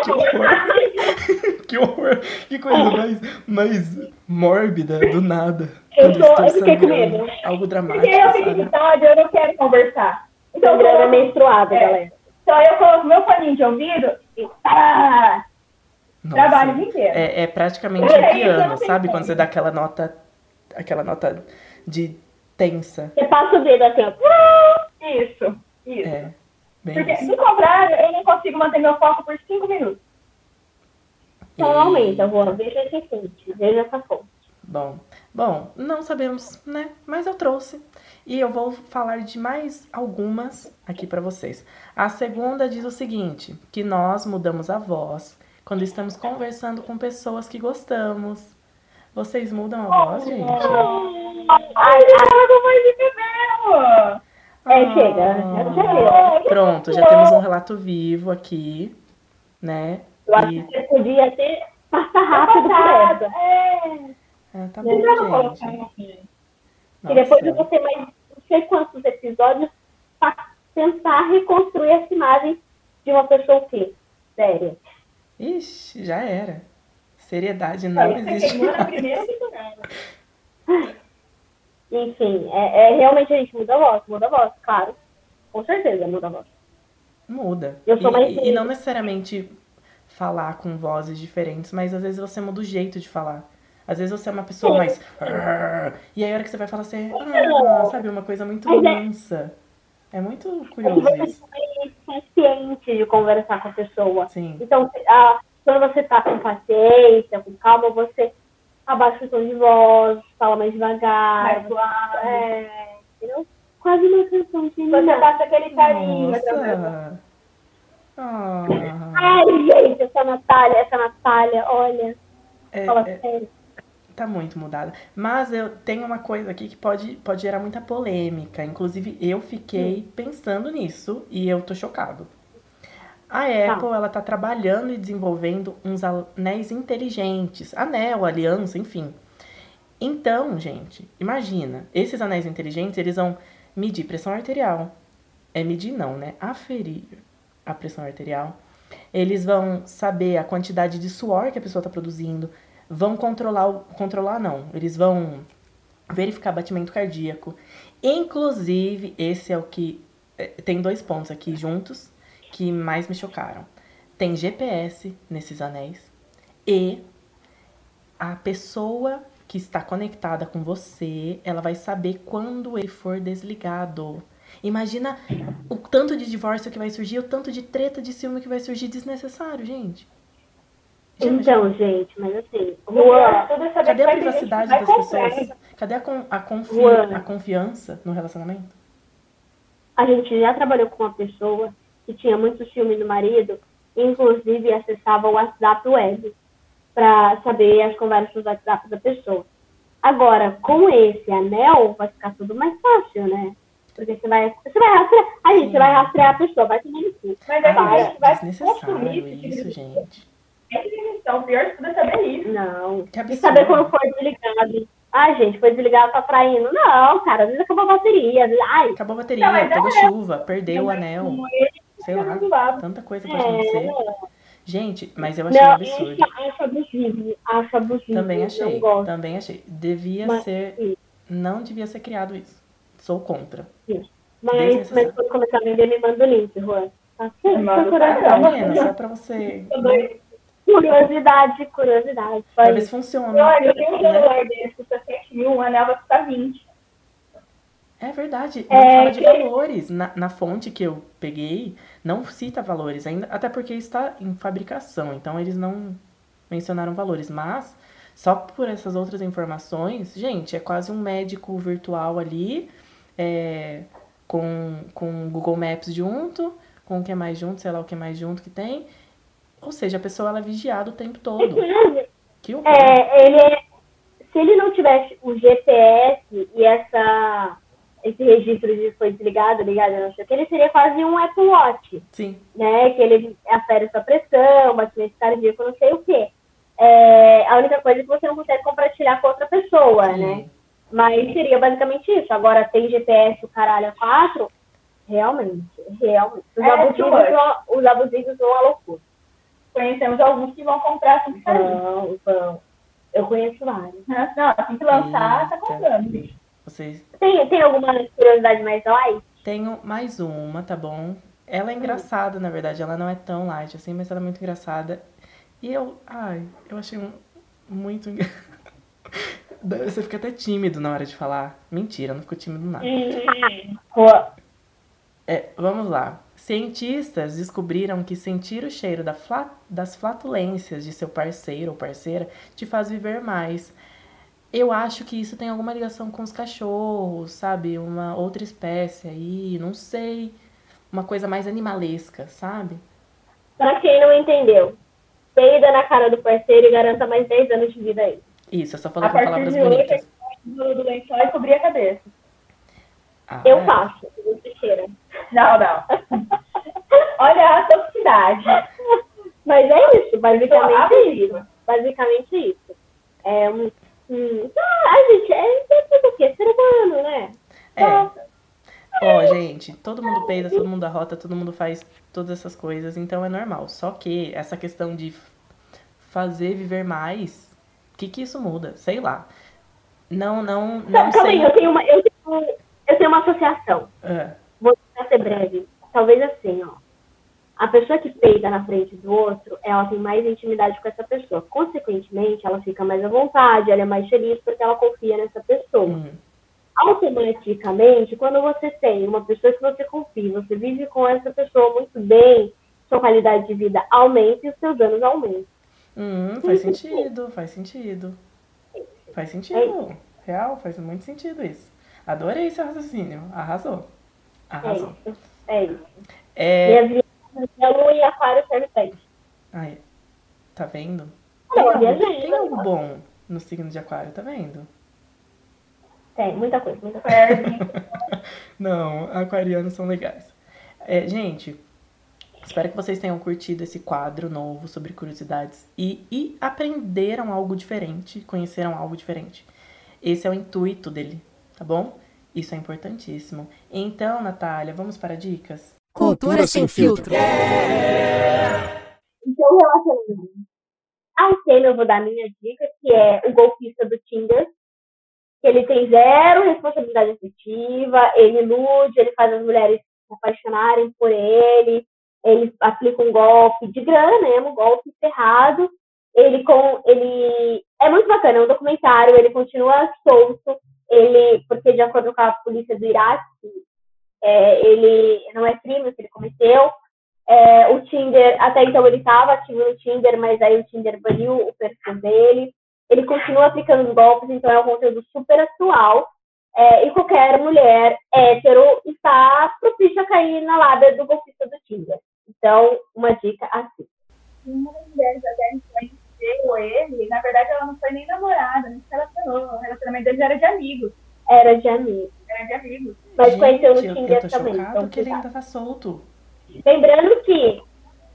Que horror! que horror! Que coisa mais, mais mórbida, do nada. Eu tô- estou eu fiquei com medo. Algo dramático, Porque eu fico sabe? irritada, eu não quero conversar. Então, eu é coloco, menstruada, É. galera. só eu coloco meu foninho de ouvido e tá, Nossa. trabalho o dia inteiro. É, é praticamente É, um eu piano, não sabe? Quando você dá aquela nota, aquela nota de tensa. Você passa o dedo assim, ó. Isso, isso. É, bem Porque, isso. do contrário, eu não consigo manter meu foco por cinco minutos. Então aumenta, Juan. Veja esse fonte. Veja essa fonte. Bom, bom, não sabemos, né? Mas eu trouxe. E eu vou falar de mais algumas aqui pra vocês. A segunda diz o seguinte, que nós mudamos a voz quando estamos conversando com pessoas que gostamos. Vocês mudam a voz, gente? Ai, ela não vai me mesmo! É, chega. Pronto, já temos um relato vivo aqui, né? Eu acho E- que você podia ter passar rápido por essa. É, Ah, tá bom, gente. E depois de você mais não sei quantos episódios pra tentar reconstruir essa imagem de uma pessoa o quê? Séria. Ixi, já era. Seriedade não Isso é existe queimou na mais. primeira temporada. Enfim, é, é realmente a gente muda a voz, muda a voz, claro. Com certeza muda a voz. Muda. Eu sou e, mais e- não necessariamente falar com vozes diferentes, mas às vezes você muda o jeito de falar. Às vezes você é uma pessoa mais. "Arr", E aí a hora que você vai falar, você. "Ah", sabe, uma coisa muito é- mansa. É muito É curioso você isso. foi consciente de conversar com a pessoa. Sim. Então, se- ah, quando você tá com paciência, com calma, você abaixa o tom de voz, fala mais devagar. Mais suave. É, entendeu? Quase uma canção de Você menina. passa aquele carinho. Nossa. Ah, Ai, gente, essa Natália, essa Natália, olha, é- fala é- sério. tá muito mudada. Mas eu tenho uma coisa aqui que pode, pode gerar muita polêmica. Inclusive, eu fiquei pensando nisso e eu tô chocado. A Apple, ela tá trabalhando e desenvolvendo uns anéis inteligentes. Anel, aliança, enfim. Então, gente, imagina. Esses anéis inteligentes, eles vão medir pressão arterial. É medir não, né? Aferir a pressão arterial. Eles vão saber a quantidade de suor que a pessoa está produzindo. Vão controlar, o- controlar não. Eles vão verificar batimento cardíaco. Inclusive, esse é o que é, tem dois pontos aqui juntos que mais me chocaram. Tem GPS nesses anéis e a pessoa que está conectada com você, ela vai saber quando ele for desligado. Imagina o tanto de divórcio que vai surgir, o tanto de treta de ciúme que vai surgir desnecessário, gente. Já? Então, gente, mas assim, Juan, é Cadê que a privacidade das comprar. pessoas? Cadê a, a, confi- Luana. a confiança no relacionamento? a gente já trabalhou com uma pessoa que tinha muito ciúme do marido, inclusive acessava o WhatsApp web para saber as conversas do WhatsApp da pessoa. Agora, com esse anel, vai ficar tudo mais fácil, né? Porque você vai, você vai rastrear. A gente vai rastrear a pessoa, vai tomar no cu. Mas é que a Ah, gente vai consumir isso, tipo de gente. Então, o pior de tudo é saber isso. Não. Que E saber quando foi desligado. Ai, gente, foi desligado, tá traindo. Não, cara, às vezes acabou a bateria. Ai, Acabou a bateria, Não, pegou é- chuva, perdeu o anel, sei lá. do lado. Tanta coisa pode é. acontecer. Gente, mas eu achei Não, absurdo. acho abusivo. Acho abusivo. Também Não achei, gosto. também achei. Devia Mas- ser. Não devia ser criado isso. Sou contra. Mas, Desnecessário. mas quando começar a vender, me manda o link, Juan. Tá tá. Tá vendo? Só pra você. né, Curiosidade, curiosidade. Se funciona. Olha, eu tenho um celular desse, custa 7 mil, um anel vai custar 20. É verdade, não É, fala de que- valores. Na, na fonte que eu peguei, não cita valores ainda, até porque está em fabricação, então eles não mencionaram valores. Mas, só por essas outras informações, gente, é quase um médico virtual ali, é, com, com o Google Maps junto, com o que mais junto, sei lá o que mais junto que tem. Ou seja, a pessoa ela é vigiada o tempo todo. Que horror. É, ele é- se ele não tivesse o GPS e essa esse registro de foi desligado, ligado, não sei o que, ele seria quase um Apple Watch, Sim. né? Que ele afere sua pressão, batimento cardíaco, não sei o quê. É, a única coisa é que você não consegue compartilhar com outra pessoa, Sim. né? Mas seria basicamente isso. Agora tem GPS, o caralho a quatro, realmente, realmente. Os, É, abusivos, vão, os abusivos vão à loucura. Conhecemos alguns que vão comprar assim que sair. Vão, vão. Eu conheço vários. Não, assim que lançar, tá Eita. comprando, bicho. Vocês Tem, tem alguma curiosidade mais light? Tenho mais uma, tá bom? Ela é engraçada, na verdade. Ela não é tão light assim, mas ela é muito engraçada. E eu, ai, eu achei muito. Você fica até tímido na hora de falar. Mentira, não fico tímido nada. Pô, É, vamos lá. Cientistas descobriram que sentir o cheiro da fla- das flatulências de seu parceiro ou parceira te faz viver mais. Eu acho que isso tem alguma ligação com os cachorros, sabe? Uma outra espécie aí, não sei. Uma coisa mais animalesca, sabe? pra quem não entendeu, peida na cara do parceiro e garanta mais 10 anos de vida aí. Isso, eu só falei A com partir palavras de hoje, bonitas. do, do lençol e cobrir a cabeça. Ah, Eu é? faço, você cheira. Não, não. Olha a toxicidade. Mas é isso, basicamente é isso. Basicamente isso. É um. Um ah, a gente é, é o quê? Ser humano, né? É. Ó, gente, todo mundo peida, todo mundo arrota, todo mundo faz todas essas coisas, então é normal. Só que essa questão de fazer viver mais, o que que isso muda? Sei lá. Não, não, não Não, calma aí, sei. eu tenho uma, eu tenho, eu tenho uma associação. Ah, Vou tentar ser breve. Talvez assim, ó. A pessoa que peida na frente do outro, ela tem mais intimidade com essa pessoa. Consequentemente, ela fica mais à vontade, ela é mais feliz porque ela confia nessa pessoa. hum, automaticamente, quando você tem uma pessoa que você confia, você vive com essa pessoa muito bem, sua qualidade de vida aumenta e os seus anos aumentam. hum, faz sentido, faz sentido. Faz sentido. Real, faz muito sentido isso. Adorei esse raciocínio. Arrasou. É Arrasou. isso. É isso. É. Lua e aquário serve. Ai, tá vendo? Tem algo, tem algo bom no signo de aquário, tá vendo? Tem, muita coisa, muita coisa. Não, aquarianos são legais. É, gente, espero que vocês tenham curtido esse quadro novo sobre curiosidades e, e aprenderam algo diferente, conheceram algo diferente. Esse é o intuito dele, tá bom? Isso é importantíssimo. Então, Natália, vamos para dicas? Cultura sem filtro. Então, relacionamento. Ao tema, eu vou dar a minha dica, que é o golpista do Tinder. Que ele tem zero responsabilidade afetiva, ele ilude, ele faz as mulheres se apaixonarem por ele, ele aplica um golpe de grana mesmo, um golpe ferrado. Ele, com, ele é muito bacana, é um documentário, ele continua solto, ele, porque de acordo com a polícia do Iraque, é, ele não é crime que ele cometeu, é, o Tinder, até então ele estava ativo no Tinder, mas aí o Tinder baniu o perfil dele. Ele continua aplicando golpes, então é um conteúdo super atual. É, e qualquer mulher hétero está propícia a cair na lábia do golpista do Tinder. Então, uma dica assim. Uma das mulheres até influenciou ele, na verdade ela não foi nem namorada, nem se relacionou. O relacionamento deles era de amigos. Era de amigo. Era de amigos. Mas conheceu no Gente, Tinder eu tô também. Então, que ele ainda tá solto. Lembrando que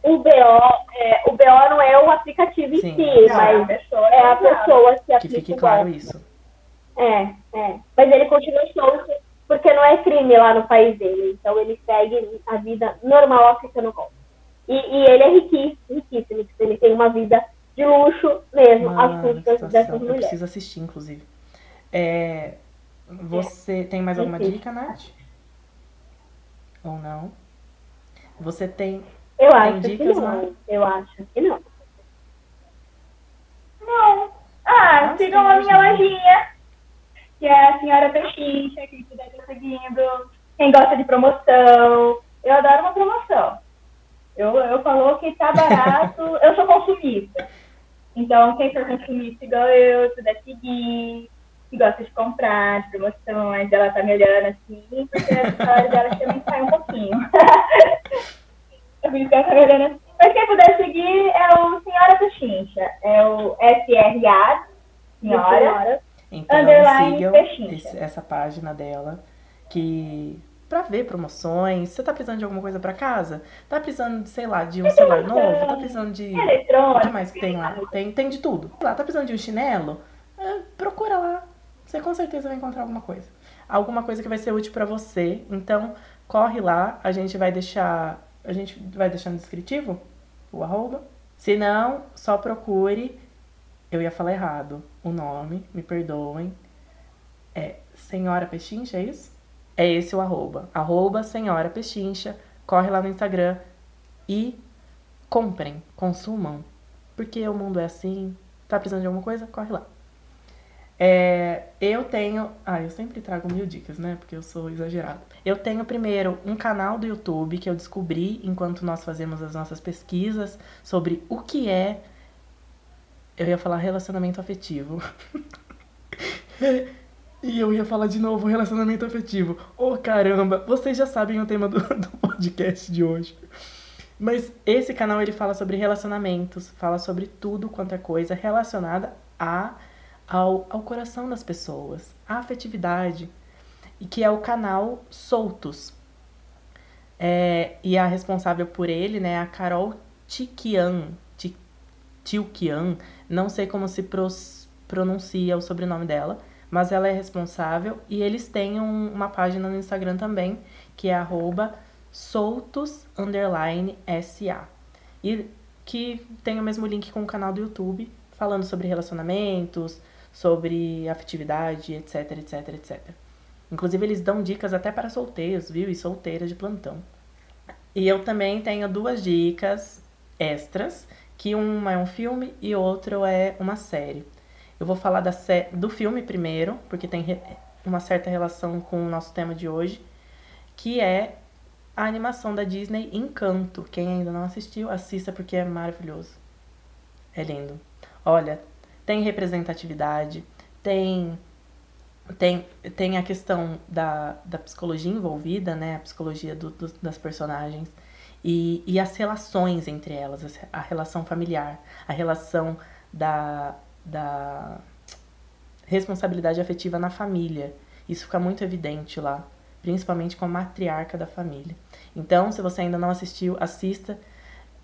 o BO, é, o BO não é o aplicativo em Sim. si, Não, é a mas pessoa. é a exato. pessoa que Que aplica fique o claro isso. É, é. Mas ele continua solto porque não é crime lá no país dele. Então ele segue a vida normal aplicando golpe. E, e ele é riquíssimo, riquíssimo. tipo, Ele tem uma vida de luxo mesmo, às que custas dessas situação. Eu mulheres. preciso assistir, inclusive. É, você tem mais alguma dica, Nath? Ou não? Você tem. Eu acho que dicas, não. Mari? Eu acho que não. Não. Ah, Nossa, sigam a minha lojinha, que é a Senhora Pechincha, quem estar seguindo. Quem gosta de promoção. Eu adoro uma promoção. Eu, eu falou que tá barato. eu sou consumista. Então, quem for consumista igual eu, puder seguir, que gosta de comprar, de promoções, ela tá me olhando assim, porque a história dela também sai um pouquinho. eu vi que ela tá me olhando assim, Mas quem puder seguir é o Senhora Pechincha. É o S-R-A, Senhora. Então Underline sigam Pechincha. essa página dela que pra ver promoções. Você tá precisando de alguma coisa pra casa? Tá precisando, sei lá, de um celular novo? Tá precisando de o que mais que tem lá? Tem, tem de tudo. Lá, tá precisando de um chinelo? É, procura lá. Você com certeza vai encontrar alguma coisa. Alguma coisa que vai ser útil pra você. Então, corre lá. A gente vai deixar. A gente vai deixar no descritivo o arroba. Se não, só procure. Eu ia falar errado o nome, me perdoem. É Senhora Pechincha, é isso? É esse o arroba. Arroba Senhora Pechincha. Corre lá no Instagram e comprem, consumam. Porque o mundo é assim. Tá precisando de alguma coisa? Corre lá. É, eu tenho. Ah, eu sempre trago mil dicas, né? Porque eu sou exagerado. Eu tenho primeiro um canal do YouTube que eu descobri enquanto nós fazemos as nossas pesquisas sobre o que é. Eu ia falar relacionamento afetivo. e eu ia falar de novo relacionamento afetivo. Oh, caramba! Vocês já sabem o tema do, do podcast de hoje. Mas esse canal ele fala sobre relacionamentos, fala sobre tudo quanto é coisa relacionada a, ao, ao coração das pessoas, à afetividade, e que é o canal Soltos. É, e a responsável por ele, né, é a Carol Tikian, Ti- Tilkian, não sei como se pronuncia o sobrenome dela, mas ela é responsável e eles têm um- uma página no Instagram também, que é arroba soltos underline SA. E que tem o mesmo link com o canal do YouTube, falando sobre relacionamentos, sobre afetividade, etc, etc, etc. Inclusive, eles dão dicas até para solteiros, viu? E solteiras de plantão. E eu também tenho duas dicas extras, que uma é um filme e outro é uma série. Eu vou falar da sé do filme primeiro, porque tem uma certa relação com o nosso tema de hoje, que é a animação da Disney Encanto. Quem ainda não assistiu, assista porque é maravilhoso. É lindo. Olha, tem representatividade, tem tem, tem a questão da, da psicologia envolvida, né? A psicologia do- dos- das personagens. E, e as relações entre elas, as- a relação familiar, a relação da, da responsabilidade afetiva na família. Isso fica muito evidente lá, principalmente com a matriarca da família. Então, se você ainda não assistiu, assista.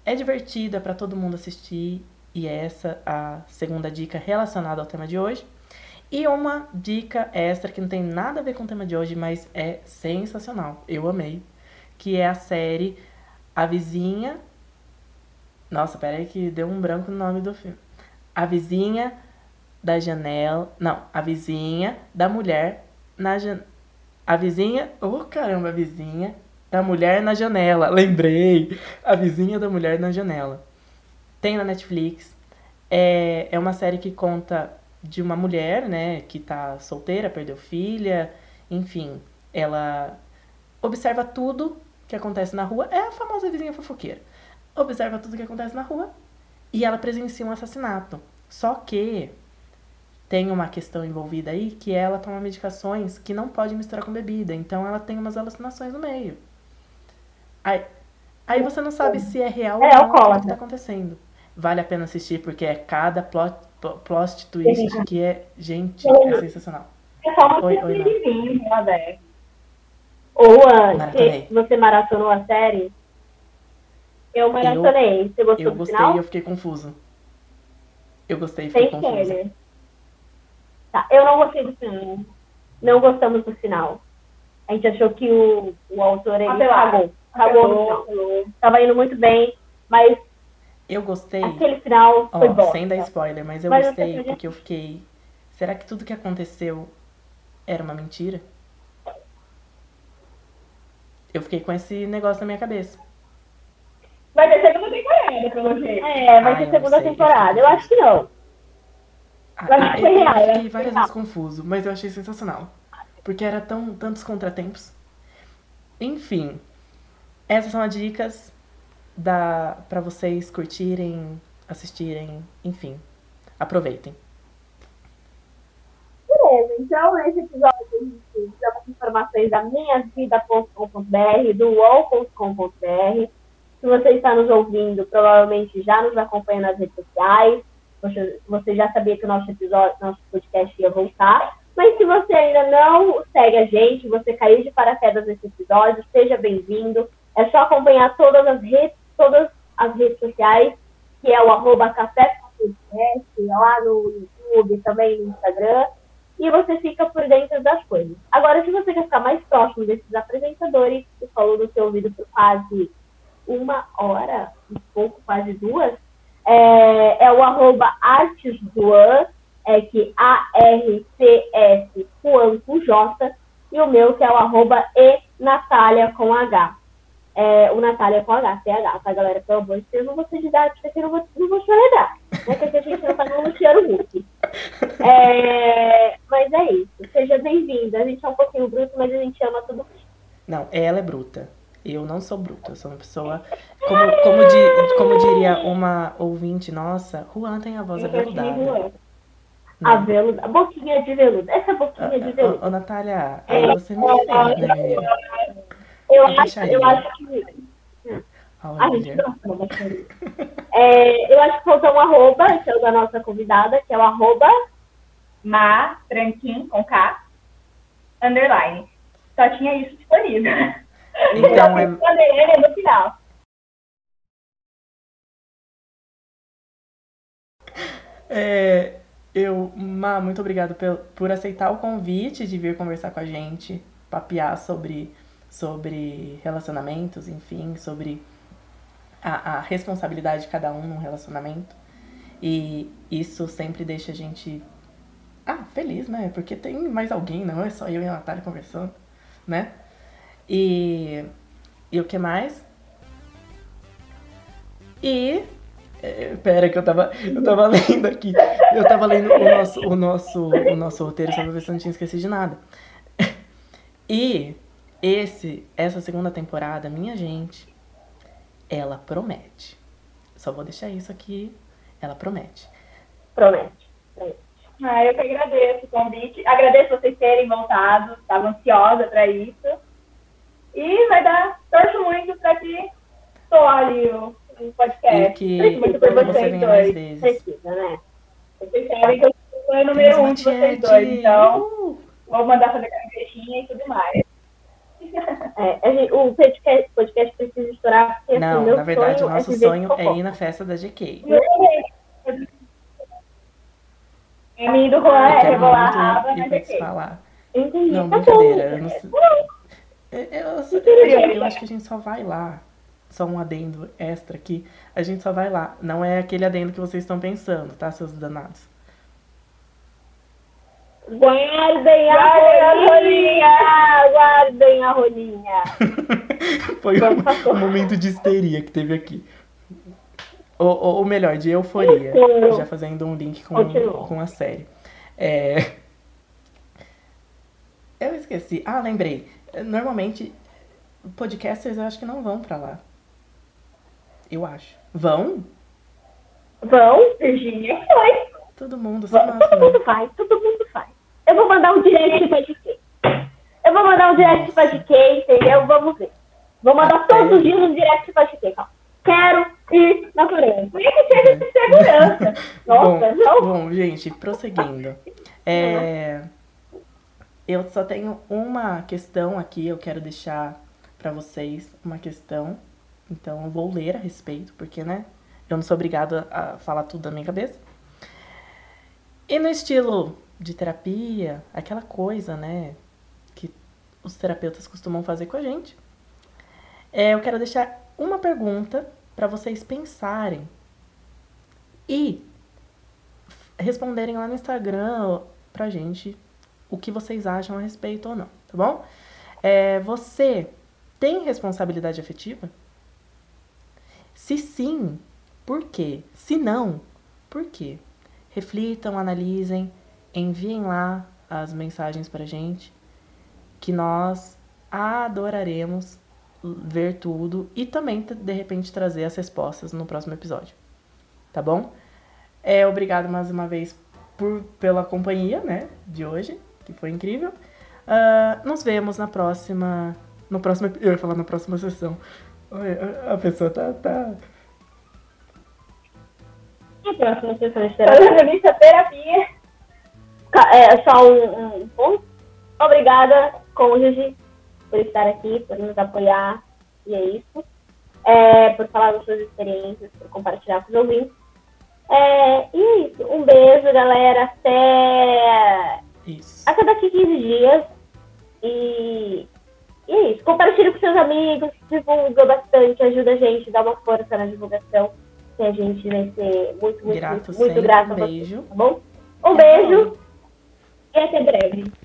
É divertido, é para todo mundo assistir. E é essa a segunda dica relacionada ao tema de hoje. E uma dica extra que não tem nada a ver com o tema de hoje, mas é sensacional. Eu amei. Que é a série A Vizinha. Nossa, peraí que deu um branco no nome do filme. A Vizinha da Janela. Não, A Vizinha da Mulher na Janela. A Vizinha. Oh, caramba, a Vizinha da Mulher na Janela. Lembrei. A Vizinha da Mulher na Janela. Tem na Netflix. É, é uma série que conta de uma mulher, né, que tá solteira, perdeu filha, enfim, ela observa tudo que acontece na rua, é a famosa vizinha fofoqueira. Observa tudo que acontece na rua e ela presencia um assassinato. Só que tem uma questão envolvida aí que ela toma medicações que não pode misturar com bebida, então ela tem umas alucinações no meio. Aí, aí você não sabe se é real É, ou não o que tá acontecendo. Vale a pena assistir porque é cada plot, pl- plot twist que é, gente, é sensacional. É só uma Oi, oi, né? Ou se você maratonou a série? Eu maratonei. Você gostou Eu do gostei final? e eu fiquei confuso. Eu gostei e fiquei Sem confuso. spoiler. Tá, eu não gostei do final. Não gostamos do final. A gente achou que o, o autor ele Apelado. cagou. Cagou. Apelou. Tava indo muito bem, mas Eu gostei, aquele final foi ó, bom. sem dar spoiler, mas eu Mas gostei acredita- porque eu fiquei. Será que tudo que aconteceu era uma mentira? Eu fiquei com esse negócio na minha cabeça. Vai ter segunda temporada, pelo jeito. É, vai Ai, ter segunda sei, temporada. eu Eu acho que não. Ah, Eu acho ah, que foi eu, real, eu eu fiquei que várias vezes confuso, mas eu achei sensacional. Porque era tão tantos contratempos. Enfim, essas são as dicas para vocês curtirem, assistirem, enfim. Aproveitem. Beleza, então nesse episódio a gente dá informações da minhavida.com.br, do UOL.com.br. Se você está nos ouvindo, provavelmente já nos acompanha nas redes sociais. Você, você já sabia que o nosso episódio, nosso podcast ia voltar. Mas se você ainda não segue a gente, você caiu de paraquedas nesse episódio, seja bem-vindo. É só acompanhar todas as redes, todas as redes sociais, que é o arroba café podcast, lá no YouTube, também no Instagram, e você fica por dentro das coisas. Agora, se você quer ficar mais próximo desses apresentadores, que falou no seu ouvido por quase uma hora, um pouco, quase duas, é, é o arroba artesjuan, é que A-R-C-S Juan com J, e o meu que é o arroba e Natália com H. É, o Natália com H, CH, tá, galera? Pelo amor de Deus, não vou ser didática aqui, não vou, não vou chorar. Né? Porque a gente não tá no Luciano Huck. É, mas é isso. Seja bem-vinda. A gente é um pouquinho bruto, mas a gente ama tudo. Não, ela é bruta. Eu não sou bruta, eu sou uma pessoa. Como, como, di- como diria uma ouvinte nossa, Juan tem a voz aveludada. Juan. Aveludada. Boquinha de veludo. Essa boquinha de veludo. Ô, Natália, aí você me fez, né, menina? Eu acho, eu acho que. Ai, Olha, gente, não é, eu acho que faltou um arroba, que é o da nossa convidada, que é o arroba. Ma, tranquinho, com K, underline. Só tinha isso disponível. Então, é, Underline no final. É, eu, Má, muito obrigado pel- por aceitar o convite de vir conversar com a gente, papear sobre, sobre relacionamentos, enfim, sobre a, a responsabilidade de cada um num relacionamento. E isso sempre deixa a gente ah, feliz, né? Porque tem mais alguém, não é só eu e a Natália conversando, né? E, e o que mais? E é, Pera que eu tava, eu tava lendo aqui. Eu tava lendo o nosso, o nosso, o nosso roteiro só pra ver se eu não tinha esquecido de nada. E esse, essa segunda temporada, minha gente, ela promete. Só vou deixar isso aqui. Ela promete. Promete. Ah, eu que agradeço o convite. Agradeço vocês terem voltado. Estava ansiosa para isso. E vai dar. Torço muito para que estoure o, o podcast. E que Torço muito por você vocês dois. Precisa, né? Vocês sabem que eu sou o número um de vocês dois. Então, vou mandar fazer canetinha e tudo mais. É, gente- o podcast, podcast precisa estourar porque assim, Não, meu na verdade, o sonho nosso é sonho é ir na festa da GK. A minha do Juan Eu é rebolar a é participar lá. Entendi. Não, Tá brincadeira. bom. Eu, não sei. Eu, eu- eu- eu acho que a gente só vai lá. Só um adendo extra aqui. A gente só vai lá. Não é aquele adendo que vocês estão pensando, tá, seus danados? Guardem a rolinha! Guardem a rolinha! Foi um, um momento de histeria que teve aqui. Ou, ou, ou melhor, de euforia. Já fazendo um link com, com a série. É... Eu esqueci. Ah, lembrei. Normalmente, podcasters eu acho que não vão pra lá. Eu acho. Vão? Vão, Virgínia? Foi. Todo mundo, só Todo mundo faz, todo mundo faz. Eu vou mandar um direct pra GK. Eu vou mandar um direct pra GK, entendeu? Vamos ver. Vou mandar Até- todos os dias um direct pra GK. Calma. Quero ir na Coreia. Nem que seja de segurança. Nossa, bom, não. bom, gente, prosseguindo. É, eu só tenho uma questão aqui, eu quero deixar pra vocês uma questão. Então eu vou ler a respeito, porque, né? Eu não sou obrigada a falar tudo da minha cabeça. E no estilo de terapia, aquela coisa, né? Que os terapeutas costumam fazer com a gente. É, eu quero deixar uma pergunta pra vocês pensarem e responderem lá no Instagram pra gente o que vocês acham a respeito ou não, tá bom? É, você tem responsabilidade afetiva? Se sim, por quê? Se não, por quê? Reflitam, analisem, enviem lá as mensagens pra gente, que nós adoraremos ver tudo e também, de repente, trazer as respostas no próximo episódio, tá bom? É, obrigado mais uma vez por, pela companhia, né, de hoje, que foi incrível. Ah, nos vemos na próxima, no próximo, eu ia falar na próxima sessão, A pessoa tá. tá... E próxima sessão de terapia. Ca- É só um, um ponto. Obrigada, cônjuge, por estar aqui, por nos apoiar. E é isso. É, por falar das suas experiências, por compartilhar com os ouvintes. É, e é isso. Um beijo, galera. Até, Isso. até daqui 15 dias. E, e é isso. Compartilhe com seus amigos, divulga bastante, ajuda a gente, dá uma força na divulgação. Que a gente vai ser muito, muito, Grato muito, muito grato a você, beijo. tá bom? Um beijo e até breve.